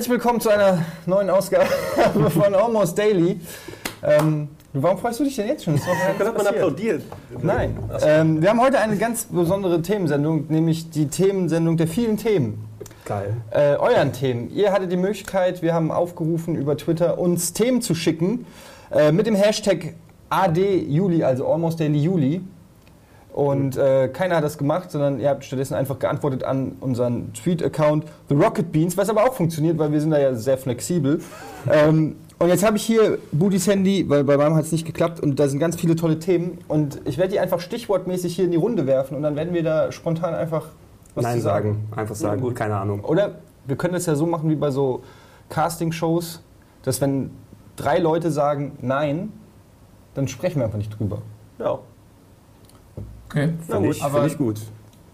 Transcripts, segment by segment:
Herzlich willkommen zu einer neuen Ausgabe von Almost Daily. Ähm, warum freust du dich denn jetzt schon? ich habe gedacht, man applaudiert. Nein. Ähm, wir haben heute eine ganz besondere Themensendung, nämlich die Themensendung der vielen Themen. Geil. Äh, euren Themen. Ihr hattet die Möglichkeit, wir haben aufgerufen über Twitter, uns Themen zu schicken äh, mit dem Hashtag ADJuli, also Almost Daily Juli. Und äh, keiner hat das gemacht, sondern ihr habt stattdessen einfach geantwortet an unseren Tweet-Account The Rocket Beans, was aber auch funktioniert, weil wir sind da ja sehr flexibel. ähm, und jetzt habe ich hier Budis Handy, weil bei meinem hat es nicht geklappt und da sind ganz viele tolle Themen. Und ich werde die einfach stichwortmäßig hier in die Runde werfen und dann werden wir da spontan einfach was Nein zu sagen. sagen. Einfach sagen, gut. keine Ahnung. Oder wir können das ja so machen wie bei so Casting-Shows, dass wenn drei Leute sagen Nein, dann sprechen wir einfach nicht drüber. Ja, Okay, finde ich, aber find ich gut.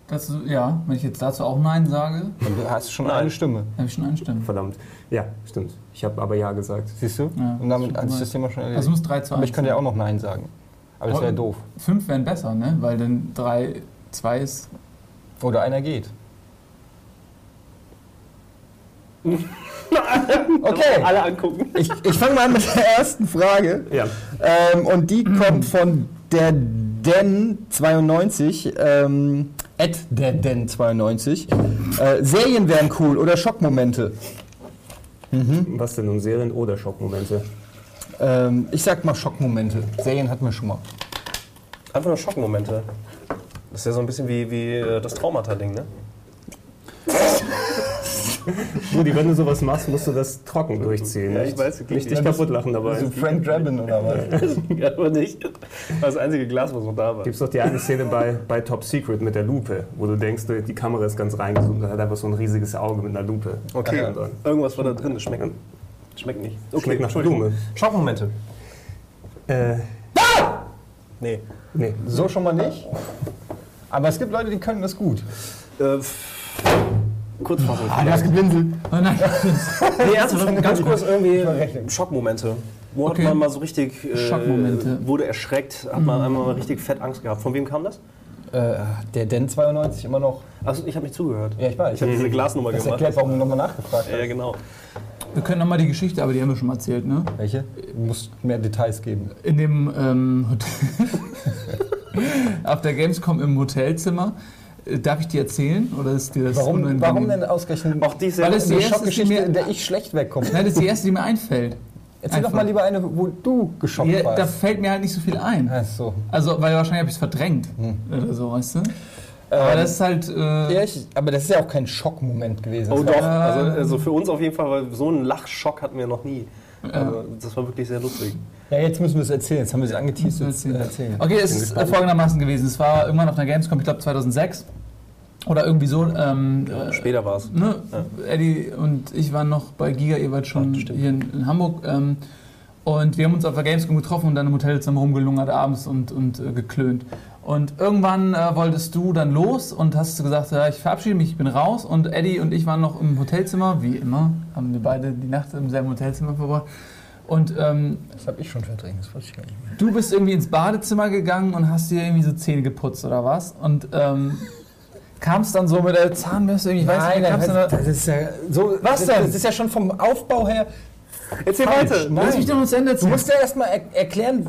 das, ja, wenn ich jetzt dazu auch Nein sage, Dann hast du schon Nein. eine Stimme. habe ich schon eine Stimme. Verdammt. Ja, stimmt. Ich habe aber Ja gesagt. Siehst du? Ja, und damit hat sich das Thema schon erledigt. Also muss 3 zu 1. Aber ich könnte ja auch noch Nein sagen. Aber das wäre doof. 5 wären besser, ne? Weil dann 3, 2 ist. Oder einer geht. Okay, Alle angucken. ich, ich fange mal an mit der ersten Frage. Ja. Ähm, und die kommt von der Den92, ähm, at der Den92. Äh, Serien wären cool oder Schockmomente. Was denn nun Serien oder Schockmomente? Ähm, ich sag mal Schockmomente. Serien hatten wir schon mal. Einfach nur Schockmomente. Das ist ja so ein bisschen wie, wie äh, das Traumata-Ding, ne? Rudi, wenn du sowas machst, musst du das trocken durchziehen. Ja, nicht? ich weiß, Nicht dich Ja, kaputt lachen dabei. So Frank Drabin oder was? ja, aber nicht. Das war das einzige Glas, was noch da war. Gibt es doch die eine Szene bei, bei Top Secret mit der Lupe, wo du denkst, die Kamera ist ganz reingezoomt und hat einfach so ein riesiges Auge mit einer Lupe. Okay, Ja, dann. irgendwas war da drin, das schmeckt, schmeckt nicht. Schmeckt nach. Blume. Schockmomente. Äh, Nee. nee. So schon mal nicht. Aber es gibt Leute, die können das gut. Äh, Kurzfassung. Ah, du hast geblinzelt. Oh nein, Nee, ernsthaft, ganz kurz irgendwie. Schockmomente. Wo Okay. hat man mal so richtig, äh, Schockmomente. wurde erschreckt, hat man einmal mal richtig fett Angst gehabt. Von wem kam das? Äh, der Den 92 immer noch. Also ich habe nicht zugehört. Ja, ich weiß. Ich habe diese Glasnummer das gemacht. erklärt, warum du nochmal nachgefragt hast. Ja, genau. wir können nochmal die Geschichte, aber die haben wir schon mal erzählt, ne? Welche? Du musst mehr Details geben. In dem ähm, Hotel. auf der Gamescom im Hotelzimmer. Darf ich die erzählen? Oder ist dir das Warum, warum denn ausgerechnet Auch die ist Weil es eine die erste, Schockgeschichte, die mir- in der ich schlecht wegkomme? Nein, das ist die erste, die mir einfällt. Erzähl doch einfach. mal lieber eine, wo du geschockt Ja, da warst. fällt mir halt nicht so viel ein. Ach so. Also, weil wahrscheinlich habe ich es verdrängt. Oder so, weißt du? Aber Ähm, das ist halt. Äh, Ja, ich, aber das ist ja auch kein Schockmoment gewesen. Oh doch, also, also für uns auf jeden Fall, weil so einen Lachschock hatten wir noch nie. Also, das war wirklich sehr lustig. Ja, jetzt müssen wir es erzählen. Jetzt haben wir es angeteased. Jetzt äh, erzählen. erzählen. Okay, es ist folgendermaßen gewesen. Es war irgendwann auf einer Gamescom, ich glaube 2006 oder irgendwie so. Ähm, äh, Später war es. ne, Eddie und ich waren noch bei Giga, ihr wart schon Ach, hier in, in Hamburg. Ähm, und wir haben uns auf der Gamescom getroffen und dann im Hotelzimmer rumgelungert abends und, und äh, geklönt. Und irgendwann äh, wolltest du dann los und hast gesagt, ja, ich verabschiede mich, ich bin raus. Und Eddie und ich waren noch im Hotelzimmer, wie immer, haben wir beide die Nacht im selben Hotelzimmer verbracht. Und ähm, Das habe ich schon verdrängt. Das wusste ich gar nicht mehr. Du bist irgendwie ins Badezimmer gegangen und hast dir irgendwie so Zähne geputzt oder was? Und ähm, kamst dann so mit der Zahnbürste irgendwie, ich weiß nicht, Nein, das, das ist ja so. Was denn? Das ist ja schon vom Aufbau her. Erzähl falsch. weiter. Nein. Lass mich doch noch zu Ende Du musst ja erstmal er erklären,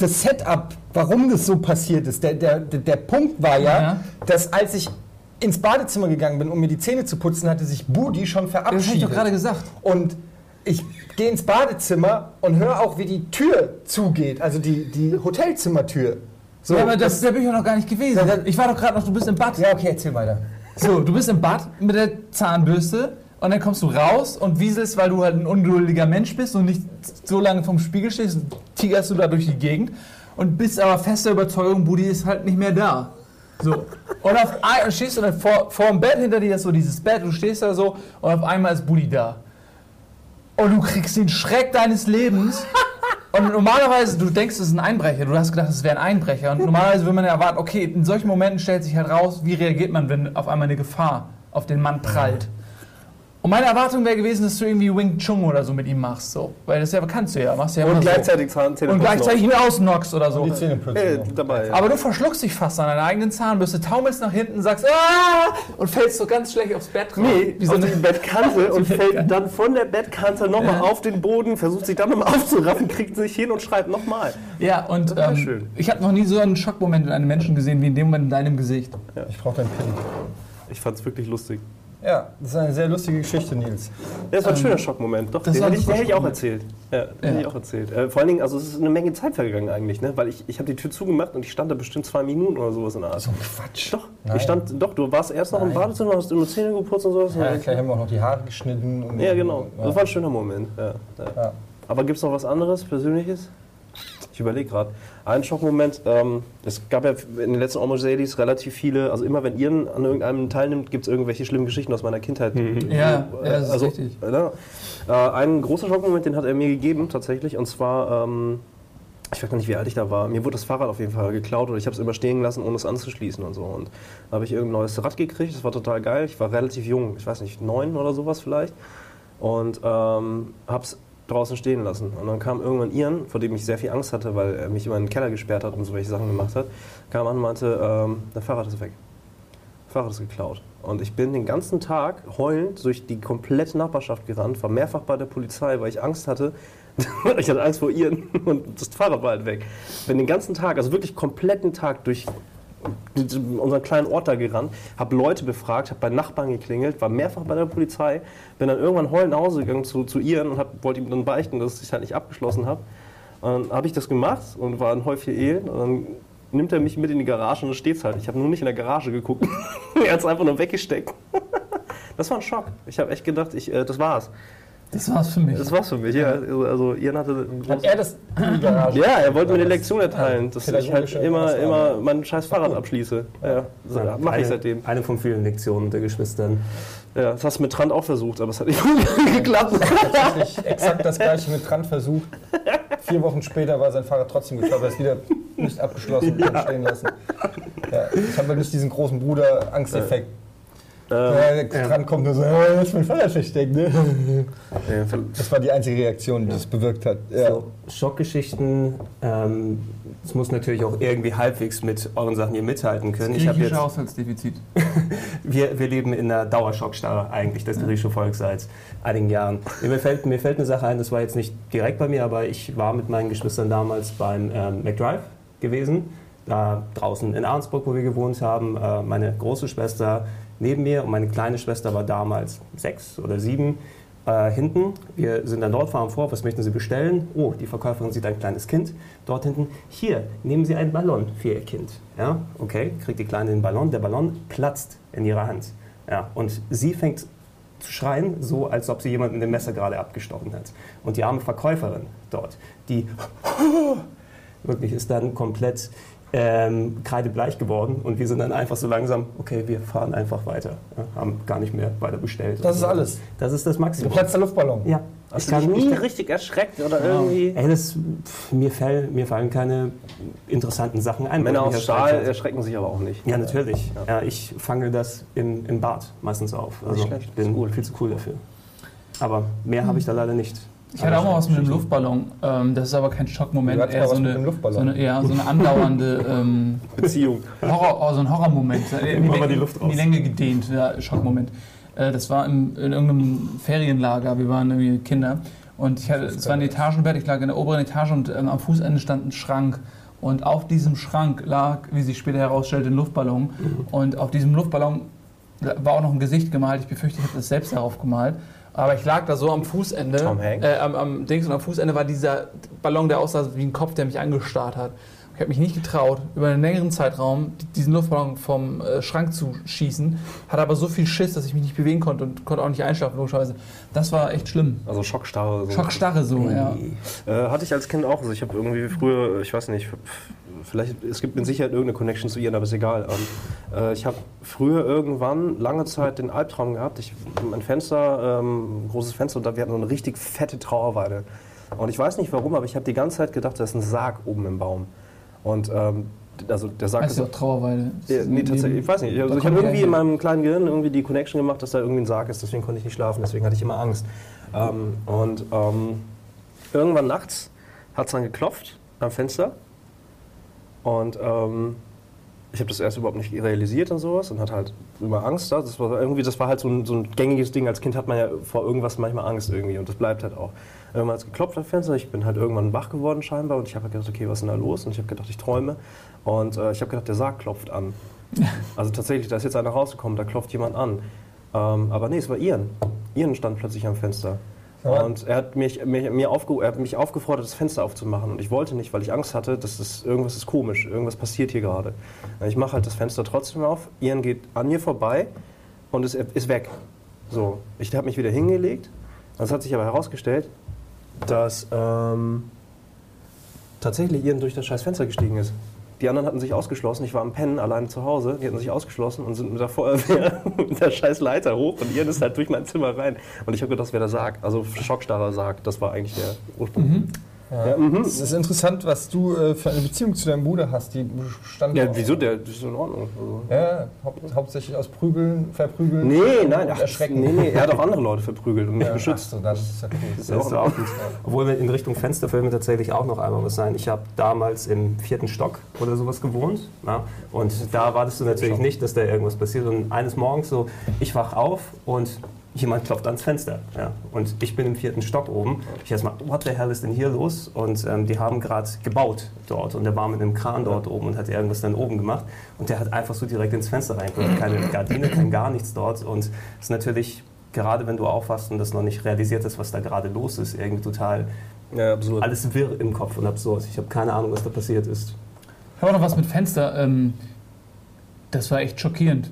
das Setup, warum das so passiert ist. Der, der, der, Punkt war ja, Ja. dass als ich ins Badezimmer gegangen bin, um mir die Zähne zu putzen, hatte sich Budi schon Das habe verabschiedet. ich doch gerade gesagt. Und ich gehe ins Badezimmer und höre auch, wie die Tür zugeht, also die, die Hotelzimmertür. So, ja, aber das, da bin ich ja noch gar nicht gewesen. Das- Ich war doch gerade noch, du bist im Bad. ja, okay, erzähl weiter. So, du bist im Bad mit der Zahnbürste und dann kommst du raus und wieselst, weil du halt ein ungeduldiger Mensch bist und nicht so lange vom Spiegel stehst, tigerst du da durch die Gegend und bist aber fester Überzeugung, Budi ist halt nicht mehr da. So. Und auf ein, stehst du dann vor, vor dem Bett, hinter dir ist so dieses Bett, du stehst da so und auf einmal ist Budi da. Und du kriegst den Schreck deines Lebens. Und normalerweise, du denkst, es ist ein Einbrecher. Du hast gedacht, es wäre ein Einbrecher. Und normalerweise würde man ja erwarten, okay, in solchen Momenten stellt sich halt raus, wie reagiert man, wenn auf einmal eine Gefahr auf den Mann prallt. Und Und meine Erwartung wäre gewesen, dass du irgendwie Wing Chun oder so mit ihm machst. So. Weil das ja kannst du ja. Machst du ja Und gleichzeitig Zahnzähne so. Und gleichzeitig ihn ausnockst oder so. Die Zähne. Äh, noch. dabei. Aber du verschluckst dich fast an deiner eigenen Zahnbürste, taumelst nach hinten, sagst ah! und fällst so ganz schlecht aufs Bett drauf. Nee, Wie so eine, die Bettkante und fällt dann von der Bettkante nochmal Ja. auf den Boden, versucht sich dann nochmal aufzuraffen, kriegt sich hin und schreibt nochmal. ja, und ähm, schön. ich habe noch nie so einen Schockmoment in einem Menschen gesehen wie in dem Moment in deinem Gesicht. Ich brauche deinen Pin. Ich fand's wirklich lustig. Ja, das ist eine sehr lustige Geschichte, Nils. Ja, das war ein schöner Schockmoment. Doch, das den hätte ich, den super hätte ich auch erzählt. Ja, hätte ich auch erzählt. Äh, vor allen Dingen, also es ist eine Menge Zeit vergangen eigentlich, ne? Weil ich, ich habe die Tür zugemacht und ich stand da bestimmt zwei Minuten oder sowas in der Art. So ein Quatsch. Doch, Nein. ich stand, doch, du warst erst noch im Nein. Badezimmer, hast immer Zähne geputzt und sowas. Ja, gleich haben wir auch noch die Haare geschnitten. Und Ja, genau. Ja. Das war ein schöner Moment. Ja, ja. Ja. Aber gibt es noch was anderes, Persönliches? Ich überlege gerade. Ein Schockmoment, ähm, es gab ja in den letzten Almost Dailies relativ viele, also immer wenn ihr an irgendeinem teilnimmt, gibt es irgendwelche schlimmen Geschichten aus meiner Kindheit. Ja, ja, das ist also, richtig. Ja, äh, ein großer Schockmoment, den hat er mir gegeben tatsächlich, und zwar, ähm, ich weiß gar nicht, wie alt ich da war, mir wurde das Fahrrad auf jeden Fall geklaut oder ich habe es immer stehen gelassen, ohne es anzuschließen und so. Und da habe ich irgendein neues Rad gekriegt, das war total geil. Ich war relativ jung, ich weiß nicht, neun oder sowas vielleicht. Und ähm, habe es draußen stehen lassen. Und dann kam irgendwann Ian, vor dem ich sehr viel Angst hatte, weil er mich immer in den Keller gesperrt hat und so welche Sachen gemacht hat, kam an und meinte, ähm, dein Fahrrad ist weg. Fahrrad ist geklaut. Und ich bin den ganzen Tag heulend durch die komplette Nachbarschaft gerannt, war mehrfach bei der Polizei, weil ich Angst hatte. ich hatte Angst vor ihren und das Fahrrad war halt weg. Bin den ganzen Tag, also wirklich kompletten Tag durch unseren kleinen Ort da gerannt, habe Leute befragt, habe bei Nachbarn geklingelt, war mehrfach bei der Polizei, bin dann irgendwann heulend nach Hause gegangen zu, zu ihren und hab, wollte ihm dann beichten, dass ich halt nicht abgeschlossen habe. Dann habe ich das gemacht und war ein Häufchen Elend. Und dann nimmt er mich mit in die Garage und dann steht's halt. Ich habe nur nicht in der Garage geguckt. er es einfach nur weggesteckt. das war ein Schock. Ich habe echt gedacht, ich, äh, das war's. Das war's für mich. Das war's für mich, ja. Also, also Ian hatte Hat er das in die Garage? ja, er wollte mir eine Lektion erteilen, dass ich halt immer, immer mein scheiß Fahrrad abschließe. Ja, so, Ja, mache eine- ich seitdem. Eine von vielen Lektionen der Geschwistern. Ja, das hast du mit Trant auch versucht, aber es hat nicht gut geklappt. Tatsächlich exakt das gleiche mit Trant versucht. Vier Wochen später war sein Fahrrad trotzdem geklaut, er ist wieder nicht abgeschlossen und ja. stehen lassen. Ja, ich habe halt nicht diesen großen Bruder-Angsteffekt. Ähm, Ja, der Trant kommt nur so, "Äh, das ist mein Fahrrad versteckt. Ne? ja, Das war die einzige Reaktion, die das bewirkt hat. Ja. So, Schockgeschichten, ähm, es muss natürlich auch irgendwie halbwegs mit euren Sachen hier mithalten können. Ich habe Griechische jetzt, Haushaltsdefizit. wir, wir leben in einer Dauerschockstarre eigentlich des griechischen Volks seit einigen Jahren. Mir fällt, mir fällt eine Sache ein, das war jetzt nicht direkt bei mir, aber ich war mit meinen Geschwistern damals beim ähm, McDrive gewesen, da draußen in Arnsburg, wo wir gewohnt haben. Äh, meine große Schwester neben mir und meine kleine Schwester war damals sechs oder sieben äh, hinten. Wir sind dann dort, fahren vor, was möchten Sie bestellen? Oh, die Verkäuferin sieht ein kleines Kind dort hinten. Hier, nehmen Sie einen Ballon für Ihr Kind. Ja, okay, kriegt die Kleine den Ballon. Der Ballon platzt in ihrer Hand. Ja, und sie fängt zu schreien, so als ob sie jemanden mit dem Messer gerade abgestochen hat. Und die arme Verkäuferin dort, die wirklich ist dann komplett ähm, kreidebleich geworden und wir sind dann einfach so langsam, okay, wir fahren einfach weiter, ja, haben gar nicht mehr weiter bestellt. Das ist alles. Das ist das Maximum. Platz der Luftballon. Ja, Hast ich du dich nie nie. richtig erschreckt oder irgendwie? Ey, das, pff, mir, fall, mir fallen keine interessanten Sachen ein. Männer aus Stahl erschreckt hat. erschrecken sich aber auch nicht. Ja, natürlich. Ja. Ja. ich fange das im, im Bad meistens auf. Also schlecht, ich bin viel zu cool dafür. Aber mehr habe ich da leider nicht. Ich hatte auch mal was mit dem Luftballon. Ähm, das ist aber kein Schockmoment, eher so eine, so eine, ja, so eine andauernde ähm, Beziehung. Horror, oh, so ein Horrormoment. In Immer mal die Luft in die raus. Länge gedehnt, ja, Schockmoment. Äh, das war im, in irgendeinem Ferienlager, wir waren irgendwie Kinder. Und ich hatte, es war ein Etagenbett, ich lag in der oberen Etage und ähm, am Fußende stand ein Schrank. Und auf diesem Schrank lag, wie sich später herausstellte, ein Luftballon. Mhm. Und auf diesem Luftballon war auch noch ein Gesicht gemalt. Ich befürchte, ich habe das selbst darauf gemalt. Aber ich lag da so am Fußende. Äh, am, am Dings und am Fußende war dieser Ballon, der aussah wie ein Kopf, der mich angestarrt hat. Ich habe mich nicht getraut, über einen längeren Zeitraum diesen Luftballon vom äh, Schrank zu schießen. Hatte aber so viel Schiss, dass ich mich nicht bewegen konnte und konnte auch nicht einschlafen, logischerweise. Das war echt schlimm. Also Schockstarre. So. Schockstarre so, ja. Äh, hatte ich als Kind auch. Also ich habe irgendwie früher, ich weiß nicht, vielleicht, es gibt mit Sicherheit irgendeine Connection zu ihr, aber ist egal. Ähm, äh, ich habe früher irgendwann lange Zeit den Albtraum gehabt. Ich, mein Fenster, ähm, ein großes Fenster, und da wir hatten so eine richtig fette Trauerweide. Und ich weiß nicht warum, aber ich habe die ganze Zeit gedacht, da ist ein Sarg oben im Baum. Und ähm, also der Sarg Heißt ist ja auch Trauerweide. Ja, nee, tatsächlich, ich weiß nicht. Also ich habe irgendwie in meinem kleinen Gehirn irgendwie die Connection gemacht, dass da irgendwie ein Sarg ist. Deswegen konnte ich nicht schlafen, deswegen hatte ich immer Angst. Ähm, und ähm, irgendwann nachts hat es dann geklopft am Fenster. Und ähm, ich habe das erst überhaupt nicht realisiert und sowas und hatte halt immer Angst. Da. Das war irgendwie, das war halt so ein, so ein gängiges Ding. Als Kind hat man ja vor irgendwas manchmal Angst irgendwie und das bleibt halt auch. Irgendwann hat es geklopft am Fenster. Ich bin halt irgendwann wach geworden scheinbar und ich habe halt gedacht, okay, was ist denn da los? Und ich habe gedacht, ich träume. Und äh, ich habe gedacht, der Sarg klopft an. Also tatsächlich, da ist jetzt einer rausgekommen, da klopft jemand an. Ähm, aber nee, es war Ian. Ian stand plötzlich am Fenster. Und er hat mich, mir, mir aufge, er hat mich aufgefordert, das Fenster aufzumachen. Und ich wollte nicht, weil ich Angst hatte, dass das, irgendwas ist komisch, irgendwas passiert hier gerade. Ich mache halt das Fenster trotzdem auf. Ian geht an mir vorbei und ist, ist weg. So, ich habe mich wieder hingelegt. Es hat sich aber herausgestellt, dass ähm, tatsächlich Ian durch das scheiß Fenster gestiegen ist. Die anderen hatten sich ausgeschlossen. Ich war am Pennen alleine zu Hause. Die hatten sich ausgeschlossen und sind mit der Feuerwehr mit der scheiß Leiter hoch. Und Ian ist halt durch mein Zimmer rein. Und ich habe gedacht, das wäre der Sarg. Also schockstarrer Sarg. Das war eigentlich der Ursprung. Ja, mhm. Es ist interessant, was du äh, für eine Beziehung zu deinem Bruder hast. Die stand ja wieso? Der das ist in Ordnung. Also. Ja, haupt, hauptsächlich aus Prügeln, Verprügeln. Nee, nein, ach, Erschrecken. nee, nee, er hat auch andere Leute verprügelt und mich Ja, beschützt. Ach so, dann ist ja cool. Das Das ist ist auch auch gut. Obwohl wir in Richtung Fenster fällt mir tatsächlich auch noch einmal was sein. Ich habe damals im vierten Stock oder sowas gewohnt. Ja, und da wartest du natürlich nicht, dass da irgendwas passiert. Und eines Morgens so, ich wach auf und jemand klopft ans Fenster. Ja, und ich bin im vierten Stock oben. Ich erstmal, what the hell ist denn hier los? Und ähm, die haben gerade gebaut dort. Und der war mit einem Kran dort oben und hat irgendwas dann oben gemacht. Und der hat einfach so direkt ins Fenster reingehört. Keine Gardine, kein gar nichts dort. Und es ist natürlich gerade wenn du aufwachst und das noch nicht realisiert hast, was da gerade los ist, irgendwie total Ja, alles wirr im Kopf und absurd. Ich habe keine Ahnung, was da passiert ist. Ich habe noch was mit Fenster. Ähm, das war echt schockierend.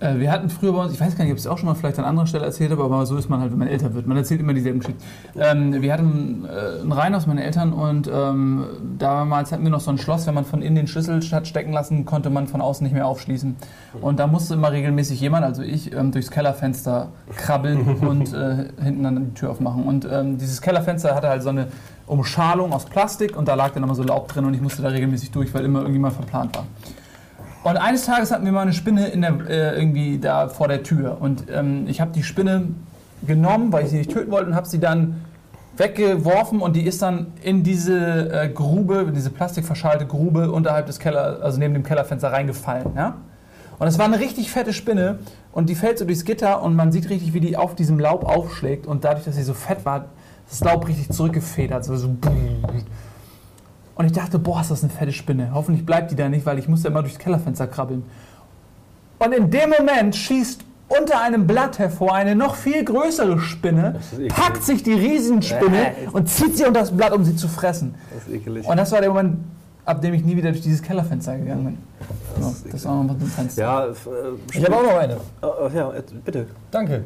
Äh, wir hatten früher bei uns, ich weiß gar nicht, ob ich es auch schon mal vielleicht an anderer Stelle erzählt habe, aber so ist man halt, wenn man älter wird. Man erzählt immer dieselben Geschichten. Ähm, wir hatten äh, ein Reihenhaus meiner Eltern und ähm, damals hatten wir noch so ein Schloss, wenn man von innen den Schlüssel hat stecken lassen, konnte man von außen nicht mehr aufschließen. Und da musste immer regelmäßig jemand, also ich, ähm, durchs Kellerfenster krabbeln und äh, hinten dann die Tür aufmachen. Und ähm, dieses Kellerfenster hatte halt so eine Umschalung aus Plastik und da lag dann immer so Laub drin und ich musste da regelmäßig durch, weil immer irgendjemand verplant war. Und eines Tages hatten wir mal eine Spinne in der, äh, irgendwie da vor der Tür. Und ähm, ich habe die Spinne genommen, weil ich sie nicht töten wollte, und habe sie dann weggeworfen und die ist dann in diese äh, Grube, diese plastikverschalte Grube unterhalb des Keller, also neben dem Kellerfenster reingefallen. Ja? Und es war eine richtig fette Spinne und die fällt so durchs Gitter und man sieht richtig, wie die auf diesem Laub aufschlägt und dadurch, dass sie so fett war, das Laub richtig zurückgefedert, so, so und ich dachte, boah, ist das eine fette Spinne. Hoffentlich bleibt die da nicht, weil ich musste immer durchs Kellerfenster krabbeln. Und in dem Moment schießt unter einem Blatt hervor eine noch viel größere Spinne, packt sich die Riesenspinne und zieht sie unter das Blatt, um sie zu fressen. Das ist ekelig. Und das war der Moment, ab dem ich nie wieder durch dieses Kellerfenster gegangen bin. Das Ja, das war noch ein Fenster. Ja, äh, Ich habe auch noch eine. äh, ja, äh, bitte. Danke.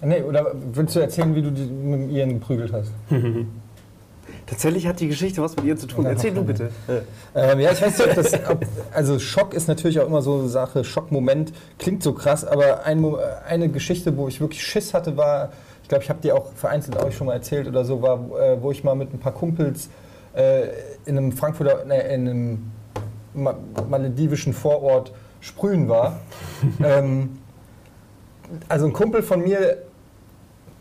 Nee, oder willst du erzählen, wie du die mit Ian geprügelt hast? Tatsächlich hat die Geschichte was mit ihr zu tun. Erzähl du bitte. Ähm, ja, ich weiß nicht, ob das. Ob, also, Schock ist natürlich auch immer so eine Sache. Schockmoment klingt so krass, aber ein, eine Geschichte, wo ich wirklich Schiss hatte, war. Ich glaube, ich habe dir auch vereinzelt euch schon mal erzählt oder so, war, äh, wo ich mal mit ein paar Kumpels äh, in einem Frankfurter, in einem ma maledivischen Vorort sprühen war. ähm, also ein Kumpel von mir,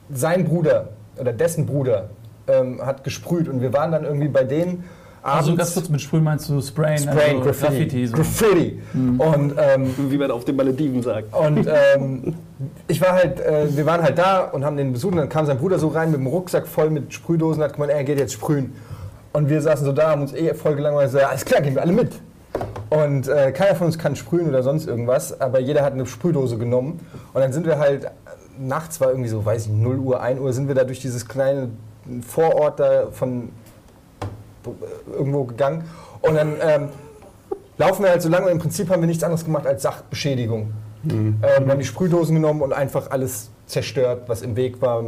sein Bruder oder dessen Bruder ähm, hat gesprüht und wir waren dann irgendwie bei denen abends. Also ganz kurz mit Sprühen meinst du Sprayen? Sprayen, also Graffiti. Graffiti so. Graffiti. Und, ähm, Wie man auf den Malediven sagt. und ähm, ich war halt, äh, wir waren halt da und haben den besucht und dann kam sein Bruder so rein mit dem Rucksack voll mit Sprühdosen und hat gemeint, er geht jetzt sprühen. Und wir saßen so da, haben uns eh voll gelangweilt, so, ja, alles klar, gehen wir alle mit. Und äh, keiner von uns kann sprühen oder sonst irgendwas, aber jeder hat eine Sprühdose genommen. Und dann sind wir halt, nachts war irgendwie so, weiß ich, 0 Uhr, 1 Uhr, sind wir da durch dieses kleine Vorort da von irgendwo gegangen. Und dann ähm, laufen wir halt so lange und im Prinzip haben wir nichts anderes gemacht als Sachbeschädigung. Ähm, wir haben die Sprühdosen genommen und einfach alles zerstört, was im Weg war.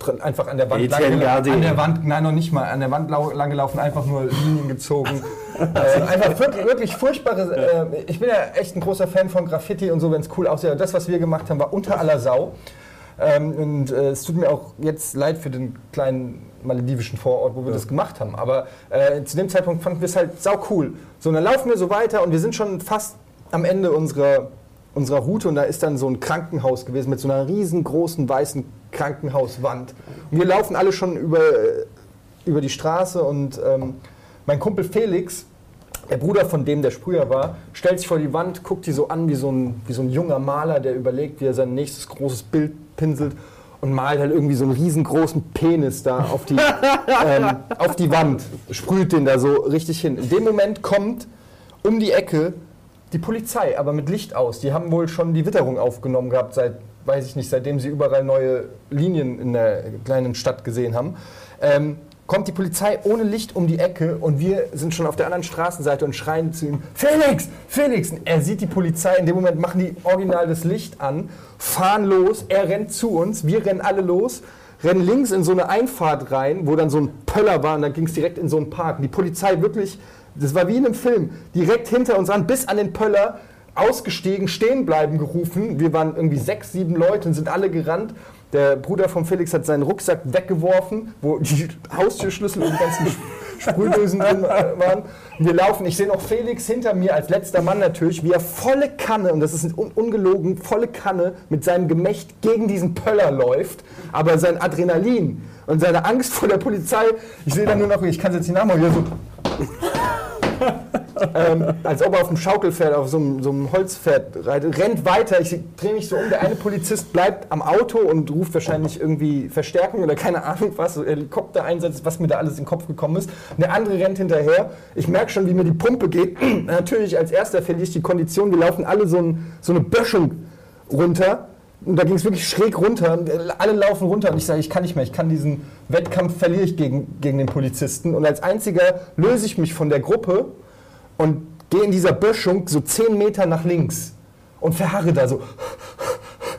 Drin- Einfach an der Wand lang, an der Wand, nein noch nicht mal, an der Wand lang gelaufen, einfach nur Linien gezogen. äh, einfach wirklich, wirklich furchtbare. Äh, ich bin ja echt ein großer Fan von Graffiti und so, wenn es cool aussieht. Aber das, was wir gemacht haben, war unter aller Sau. Ähm, und äh, es tut mir auch jetzt leid für den kleinen maledivischen Vorort, wo wir das gemacht haben. Aber äh, zu dem Zeitpunkt fanden wir es halt sau cool. So, und dann laufen wir so weiter und wir sind schon fast am Ende unserer, unserer Route und da ist dann so ein Krankenhaus gewesen mit so einer riesengroßen weißen Krankenhauswand. Und wir laufen alle schon über, äh, über die Straße und ähm, mein Kumpel Felix, der Bruder von dem, der Sprüher war, stellt sich vor die Wand, guckt die so an wie so ein, wie so ein junger Maler, der überlegt, wie er sein nächstes großes Bild pinselt und malt halt irgendwie so einen riesengroßen Penis da auf die, ähm, auf die Wand, sprüht den da so richtig hin. In dem Moment kommt um die Ecke die Polizei, aber mit Licht aus. Die haben wohl schon die Witterung aufgenommen gehabt, seit, weiß ich nicht, seitdem sie überall neue Linien in der kleinen Stadt gesehen haben. Ähm, kommt die Polizei ohne Licht um die Ecke und wir sind schon auf der anderen Straßenseite und schreien zu ihm, Felix, Felix! Und er sieht die Polizei, in dem Moment machen die original das Licht an, fahren los, er rennt zu uns, wir rennen alle los, rennen links in so eine Einfahrt rein, wo dann so ein Pöller war und dann ging es direkt in so einen Park. Und die Polizei wirklich, das war wie in einem Film, direkt hinter uns an, bis an den Pöller, ausgestiegen, stehen bleiben gerufen. Wir waren irgendwie sechs, sieben Leute und sind alle gerannt. Der Bruder von Felix hat seinen Rucksack weggeworfen, wo die Haustürschlüssel und die ganzen Sprühdösen drin waren. Und wir laufen, ich sehe noch Felix hinter mir als letzter Mann natürlich, wie er volle Kanne, und das ist un ungelogen, volle Kanne mit seinem Gemächt gegen diesen Pöller läuft. Aber sein Adrenalin und seine Angst vor der Polizei, ich sehe dann nur noch, ich kann es jetzt nicht nachmachen, wie er so ähm, als ob er auf einem Schaukelpferd, auf so einem, so einem Holzpferd reitet, rennt weiter. Ich drehe mich so um. Der eine Polizist bleibt am Auto und ruft wahrscheinlich irgendwie Verstärkung oder keine Ahnung was, Helikoptereinsatz, was mir da alles in den Kopf gekommen ist. Und der andere rennt hinterher. Ich merke schon, wie mir die Pumpe geht. Natürlich als erster verliere ich die Kondition. Wir laufen alle so, ein, so eine Böschung runter. Und da ging es wirklich schräg runter. Alle laufen runter und ich sage, ich kann nicht mehr. Ich kann diesen Wettkampf verliere ich gegen, gegen den Polizisten. Und als einziger löse ich mich von der Gruppe und gehe in dieser Böschung so 10 Meter nach links und verharre da so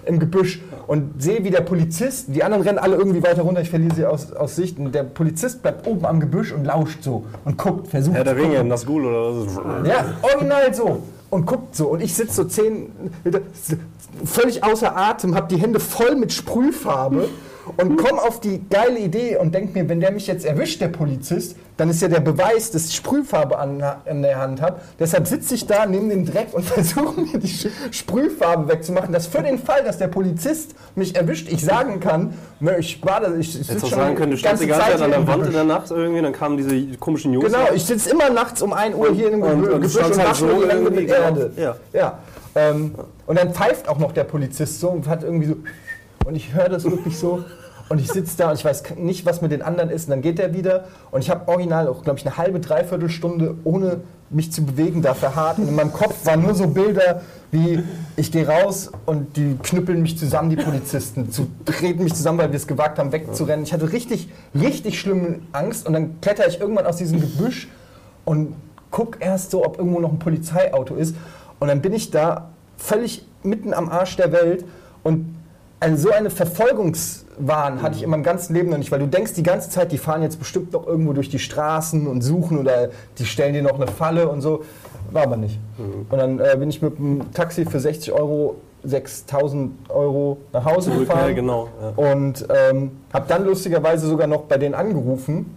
im Gebüsch und sehe, wie der Polizist, die anderen rennen alle irgendwie weiter runter, ich verliere sie aus, aus Sicht. Und der Polizist bleibt oben am Gebüsch und lauscht so und guckt, versucht. Herr der. Ringe, Nazgul oder was? Ja, original so. Und guckt so. Und ich sitze so zehn, völlig außer Atem, habe die Hände voll mit Sprühfarbe und komme auf die geile Idee und denke mir, wenn der mich jetzt erwischt, der Polizist, dann ist ja der Beweis, dass ich Sprühfarbe an, an der Hand habe. Deshalb sitze ich da, nehme den Dreck und versuche mir die Sprühfarbe wegzumachen, dass für den Fall, dass der Polizist mich erwischt, ich sagen kann, ne, ich war da, ich, ich Hättest sitze schon sagen können, du standst die ganze Zeit an der Wand in der Nacht irgendwie, dann kamen diese komischen Jungs. Genau, ich sitze immer nachts um 1 Uhr hier im Und- Gebüsch und und, du standst halt so irgendwie, mit. Erde. Ja. ja. Ähm, und dann pfeift auch noch der Polizist so und hat irgendwie so. Und ich höre das wirklich so. Und ich sitze da und ich weiß nicht, was mit den anderen ist. Und dann geht der wieder. Und ich habe original auch, glaube ich, eine halbe, dreiviertel Stunde ohne mich zu bewegen da verharrt. Und in meinem Kopf waren nur so Bilder wie, ich gehe raus und die knüppeln mich zusammen, die Polizisten, zu, treten mich zusammen, weil wir es gewagt haben, wegzurennen. Ich hatte richtig, richtig schlimme Angst. Und dann kletter ich irgendwann aus diesem Gebüsch und guck erst so, ob irgendwo noch ein Polizeiauto ist. Und dann bin ich da völlig mitten am Arsch der Welt und eine, so eine Verfolgungswahn hatte ich in meinem ganzen Leben noch nicht, weil du denkst die ganze Zeit, die fahren jetzt bestimmt noch irgendwo durch die Straßen und suchen oder die stellen dir noch eine Falle und so. War aber nicht. Und dann äh, bin ich mit dem Taxi für 60 Euro, 6000 Euro nach Hause Ja, gefahren genau. Ja. und ähm, habe dann lustigerweise sogar noch bei denen angerufen,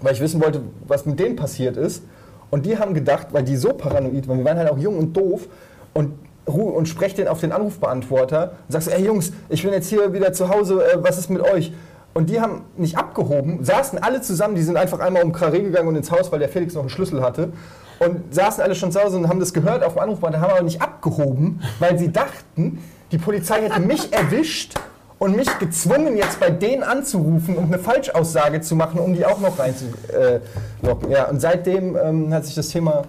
weil ich wissen wollte, was mit denen passiert ist. Und die haben gedacht, weil die so paranoid waren, wir waren halt auch jung und doof und ru- und sprech den auf den Anrufbeantworter und sagst, ey Jungs, ich bin jetzt hier wieder zu Hause, äh, was ist mit euch? Und die haben nicht abgehoben, saßen alle zusammen, die sind einfach einmal um Karree gegangen und ins Haus, weil der Felix noch einen Schlüssel hatte. Und saßen alle schon zu Hause und haben das gehört auf dem Anrufbeantworter, haben aber nicht abgehoben, weil sie dachten, die Polizei hätte mich erwischt und mich gezwungen, jetzt bei denen anzurufen und eine Falschaussage zu machen, um die auch noch reinzulocken. Ja, und seitdem ähm, hat sich das Thema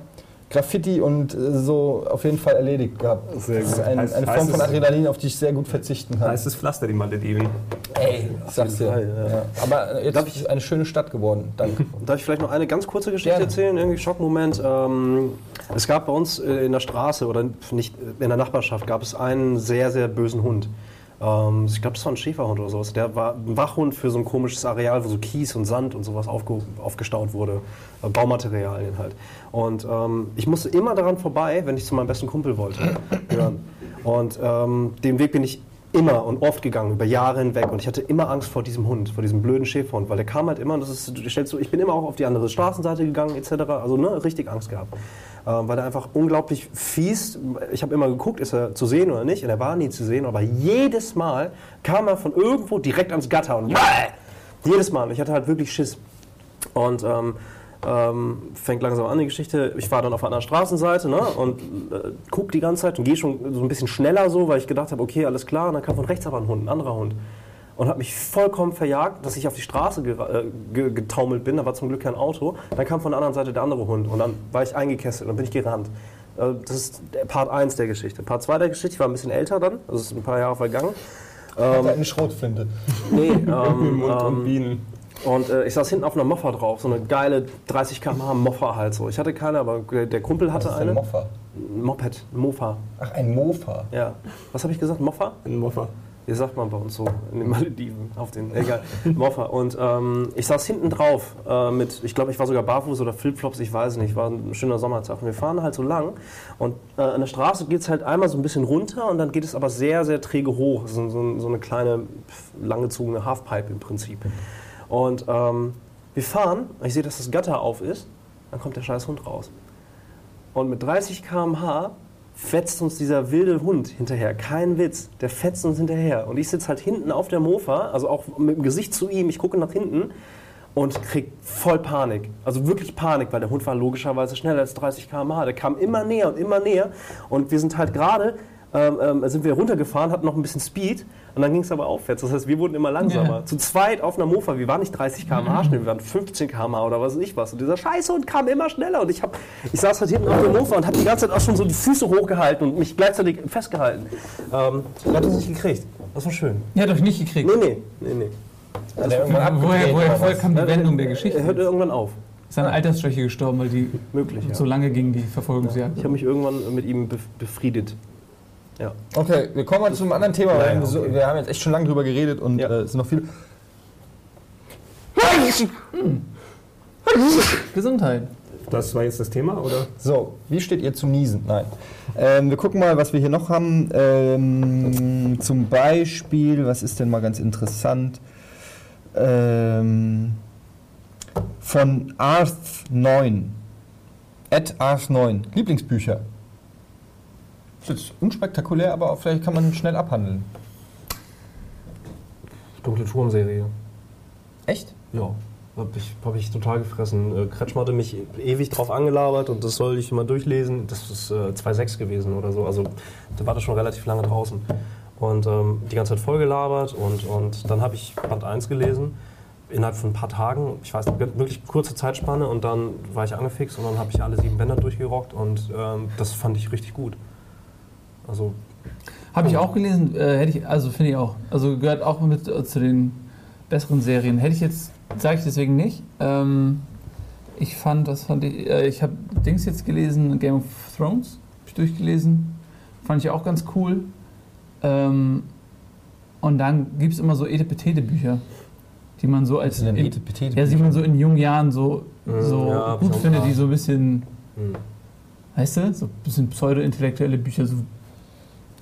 Graffiti und äh, so auf jeden Fall erledigt gehabt. Sehr das ist gut. ein, Heißt- eine Form von Adrenalin, auf die ich sehr gut verzichten kann. Heißt es Pflaster, die Malediven. Ey, ich sag's dir. Fall, ja. Ja. Aber äh, jetzt Darf ist es eine schöne Stadt geworden. Danke. Darf ich vielleicht noch eine ganz kurze Geschichte Gerne. erzählen? Irgendwie Schockmoment. Ähm, es gab bei uns äh, in der Straße oder nicht in der Nachbarschaft gab es einen sehr, sehr bösen Hund. Ähm, ich glaube, das war ein Schäferhund oder sowas. Der war ein Wachhund für so ein komisches Areal, wo so Kies und Sand und sowas aufge aufgestaut wurde. Äh, Baumaterialien halt. Und ähm, ich musste immer daran vorbei, wenn ich zu meinem besten Kumpel wollte. Ja. Und ähm, den Weg bin ich immer und oft gegangen, über Jahre hinweg. Und ich hatte immer Angst vor diesem Hund, vor diesem blöden Schäferhund, weil der kam halt immer, und das ist, du stellst so, ich bin immer auch auf die andere Straßenseite gegangen, etc. Also ne, richtig Angst gehabt. Ähm, weil er einfach unglaublich fies, ich habe immer geguckt, ist er zu sehen oder nicht, und er war nie zu sehen, aber jedes Mal kam er von irgendwo direkt ans Gatter und jedes Mal. Ich hatte halt wirklich Schiss. Und ähm, ähm, fängt langsam an die Geschichte. Ich war dann auf einer Straßenseite ne, und äh, guck die ganze Zeit und gehe schon so ein bisschen schneller so, weil ich gedacht habe, okay, alles klar. Und dann kam von rechts aber ein Hund, ein anderer Hund. Und hat mich vollkommen verjagt, dass ich auf die Straße äh, ge getaumelt bin. Da war zum Glück kein Auto. Dann kam von der anderen Seite der andere Hund und dann war ich eingekesselt und bin ich gerannt. Äh, das ist Part 1 der Geschichte. Part 2 der Geschichte, ich war ein bisschen älter dann, also ist ein paar Jahre vergangen. Er eine Schrotflinte. Nee, ähm, Mund und ähm, Bienen. und äh, ich saß hinten auf einer Moffa drauf, so eine geile 30 km/h Moffa halt so. Ich hatte keine, aber der Kumpel hatte Was ist eine. ein Moffa? Moped, Mofa. Ach, ein Mofa. Ja. Was habe ich gesagt? Moffa? Ein Moffa. Wie sagt man bei uns so in den Malediven auf den egal Moffa und ähm, ich saß hinten drauf äh, mit ich glaube ich war sogar barfuß oder Flipflops ich weiß nicht war ein schöner Sommertag. Und wir fahren halt so lang und äh, an der Straße geht es halt einmal so ein bisschen runter und dann geht es aber sehr sehr träge hoch. So, so, so eine kleine langgezogene Halfpipe im Prinzip. Und ähm, wir fahren ich sehe dass das Gatter auf ist dann kommt der scheiß Hund raus. Und mit 30 km/h fetzt uns dieser wilde Hund hinterher. Kein Witz. Der fetzt uns hinterher. Und ich sitze halt hinten auf der Mofa, also auch mit dem Gesicht zu ihm. Ich gucke nach hinten und krieg voll Panik. Also wirklich Panik, weil der Hund war logischerweise schneller als 30 km/h. Der kam immer näher und immer näher. Und wir sind halt gerade, ähm, ähm, sind wir runtergefahren, hatten noch ein bisschen Speed. Und dann ging es aber aufwärts. Das heißt, wir wurden immer langsamer. Ja. Zu zweit auf einer Mofa. Wir waren nicht 30 km/h schnell, wir waren 15 km/h oder was weiß ich was. Und dieser Scheißhund kam immer schneller. Und ich, hab, ich saß halt hinten auf der Mofa und habe die ganze Zeit auch schon so die Füße hochgehalten und mich gleichzeitig festgehalten. Ähm, er hat es nicht gekriegt. Das war schön. Ihr habt euch nicht gekriegt. Nee, nee, nee, nee. Hat er irgendwann woher, woher, woher was? kam die Er- Wendung der Er Geschichte? hört irgendwann auf. Ist an Altersschwäche gestorben, weil die Möglich, ja. so lange ging, die Verfolgungsjagd. Ich habe mich irgendwann mit ihm bef- befriedet. Ja. Okay, wir kommen mal zu einem anderen Thema, ja, wir, okay. wir haben jetzt echt schon lange drüber geredet und Ja. äh, es sind noch viele. Gesundheit. Das war jetzt das Thema, oder? So, wie steht ihr zu Niesen? Nein. Ähm, wir gucken mal, was wir hier noch haben. Ähm, zum Beispiel, was ist denn mal ganz interessant? Ähm, von Arth9. At Arth9. Lieblingsbücher. Ist jetzt unspektakulär, aber auch vielleicht kann man schnell abhandeln. Dunkle Turmserie. Echt? Ja. Hab ich, hab ich total gefressen. Äh, Kretschmer hatte mich ewig drauf angelabert und das soll ich mal durchlesen. Das ist äh, 2,6 gewesen oder so. Also da war das schon relativ lange draußen. Und ähm, die ganze Zeit vollgelabert und, und dann habe ich Band 1 gelesen. Innerhalb von ein paar Tagen, ich weiß nicht, wirklich kurze Zeitspanne und dann war ich angefixt und dann habe ich alle sieben Bänder durchgerockt und ähm, das fand ich richtig gut. Also Habe ich auch gelesen, äh, hätte ich, also finde ich auch. Also gehört auch mit äh, zu den besseren Serien. Hätte ich jetzt, sage ich deswegen nicht. Ähm, ich fand, das fand ich, äh, ich habe Dings jetzt gelesen, Game of Thrones, habe ich durchgelesen. Fand ich auch ganz cool. Ähm, und dann gibt es immer so Etepetete-Bücher, die man so als. in- Ja, die man so in jungen Jahren so, Mhm, so ja, gut findet, die so ein bisschen, hm. weißt du, so ein bisschen pseudo-intellektuelle Bücher, so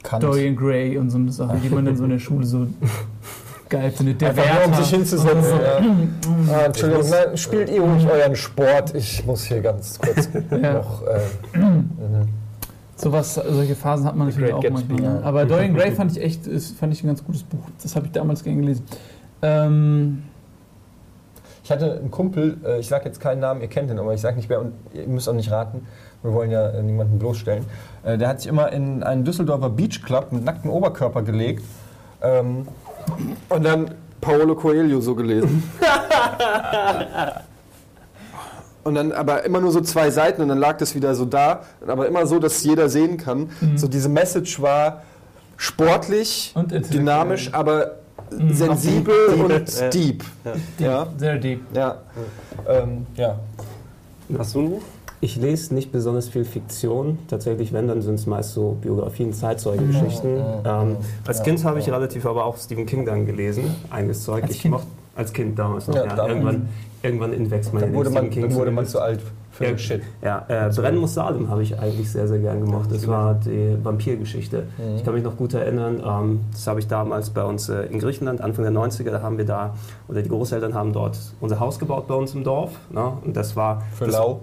Kant. Dorian Gray und so eine Sachen, die man dann so in der Schule so geil findet. Der Einfach nur, um Wärter. sich hinzusetzen. Ja. Ah, Entschuldigung, nein, spielt ihr ruhig euren Sport. Ich muss hier ganz kurz Ja. noch. Äh, mhm. Sowas, solche Phasen hat man natürlich Great auch Gatsby, manchmal. Ne? ja. Aber Dorian Gray fand ich echt, ist, fand ich ein ganz gutes Buch. Das habe ich damals gern gelesen. Ähm, Ich hatte einen Kumpel, äh, ich sage jetzt keinen Namen, ihr kennt ihn, aber ich sage nicht wer und ihr müsst auch nicht raten. Wir wollen ja äh, niemanden bloßstellen. Äh, Der hat sich immer in einen Düsseldorfer Beach Club mit nacktem Oberkörper gelegt ähm, und dann Paolo Coelho so gelesen. Und dann aber immer nur so zwei Seiten und dann lag das wieder so da, aber immer so, dass jeder sehen kann. So diese Message war sportlich, dynamisch, aber sensibel und Ja. deep. Ja, sehr deep. ja. Ähm, ja. Hast du ein Buch? Ich lese nicht besonders viel Fiktion. Tatsächlich, wenn, dann sind es meist so Biografien, Zeitzeugengeschichten. ähm, als Kind habe ich relativ aber auch Stephen King dann gelesen. Einiges Zeug. Als ich Kind? mochte als Kind damals noch. Ja, Ja, irgendwann, irgendwann entwächst man Dann in wurde man, dann King wurde man zu alt für Ja, Shit. Ja, äh, Brennen muss Salem habe ich eigentlich sehr, sehr gern gemacht. Das war die Vampirgeschichte. Ich kann mich noch gut erinnern, ähm, das habe ich damals bei uns äh, in Griechenland, Anfang der 90er, da haben wir da, oder die Großeltern haben dort unser Haus gebaut bei uns im Dorf. Ne? Und das war... Für das, Lau.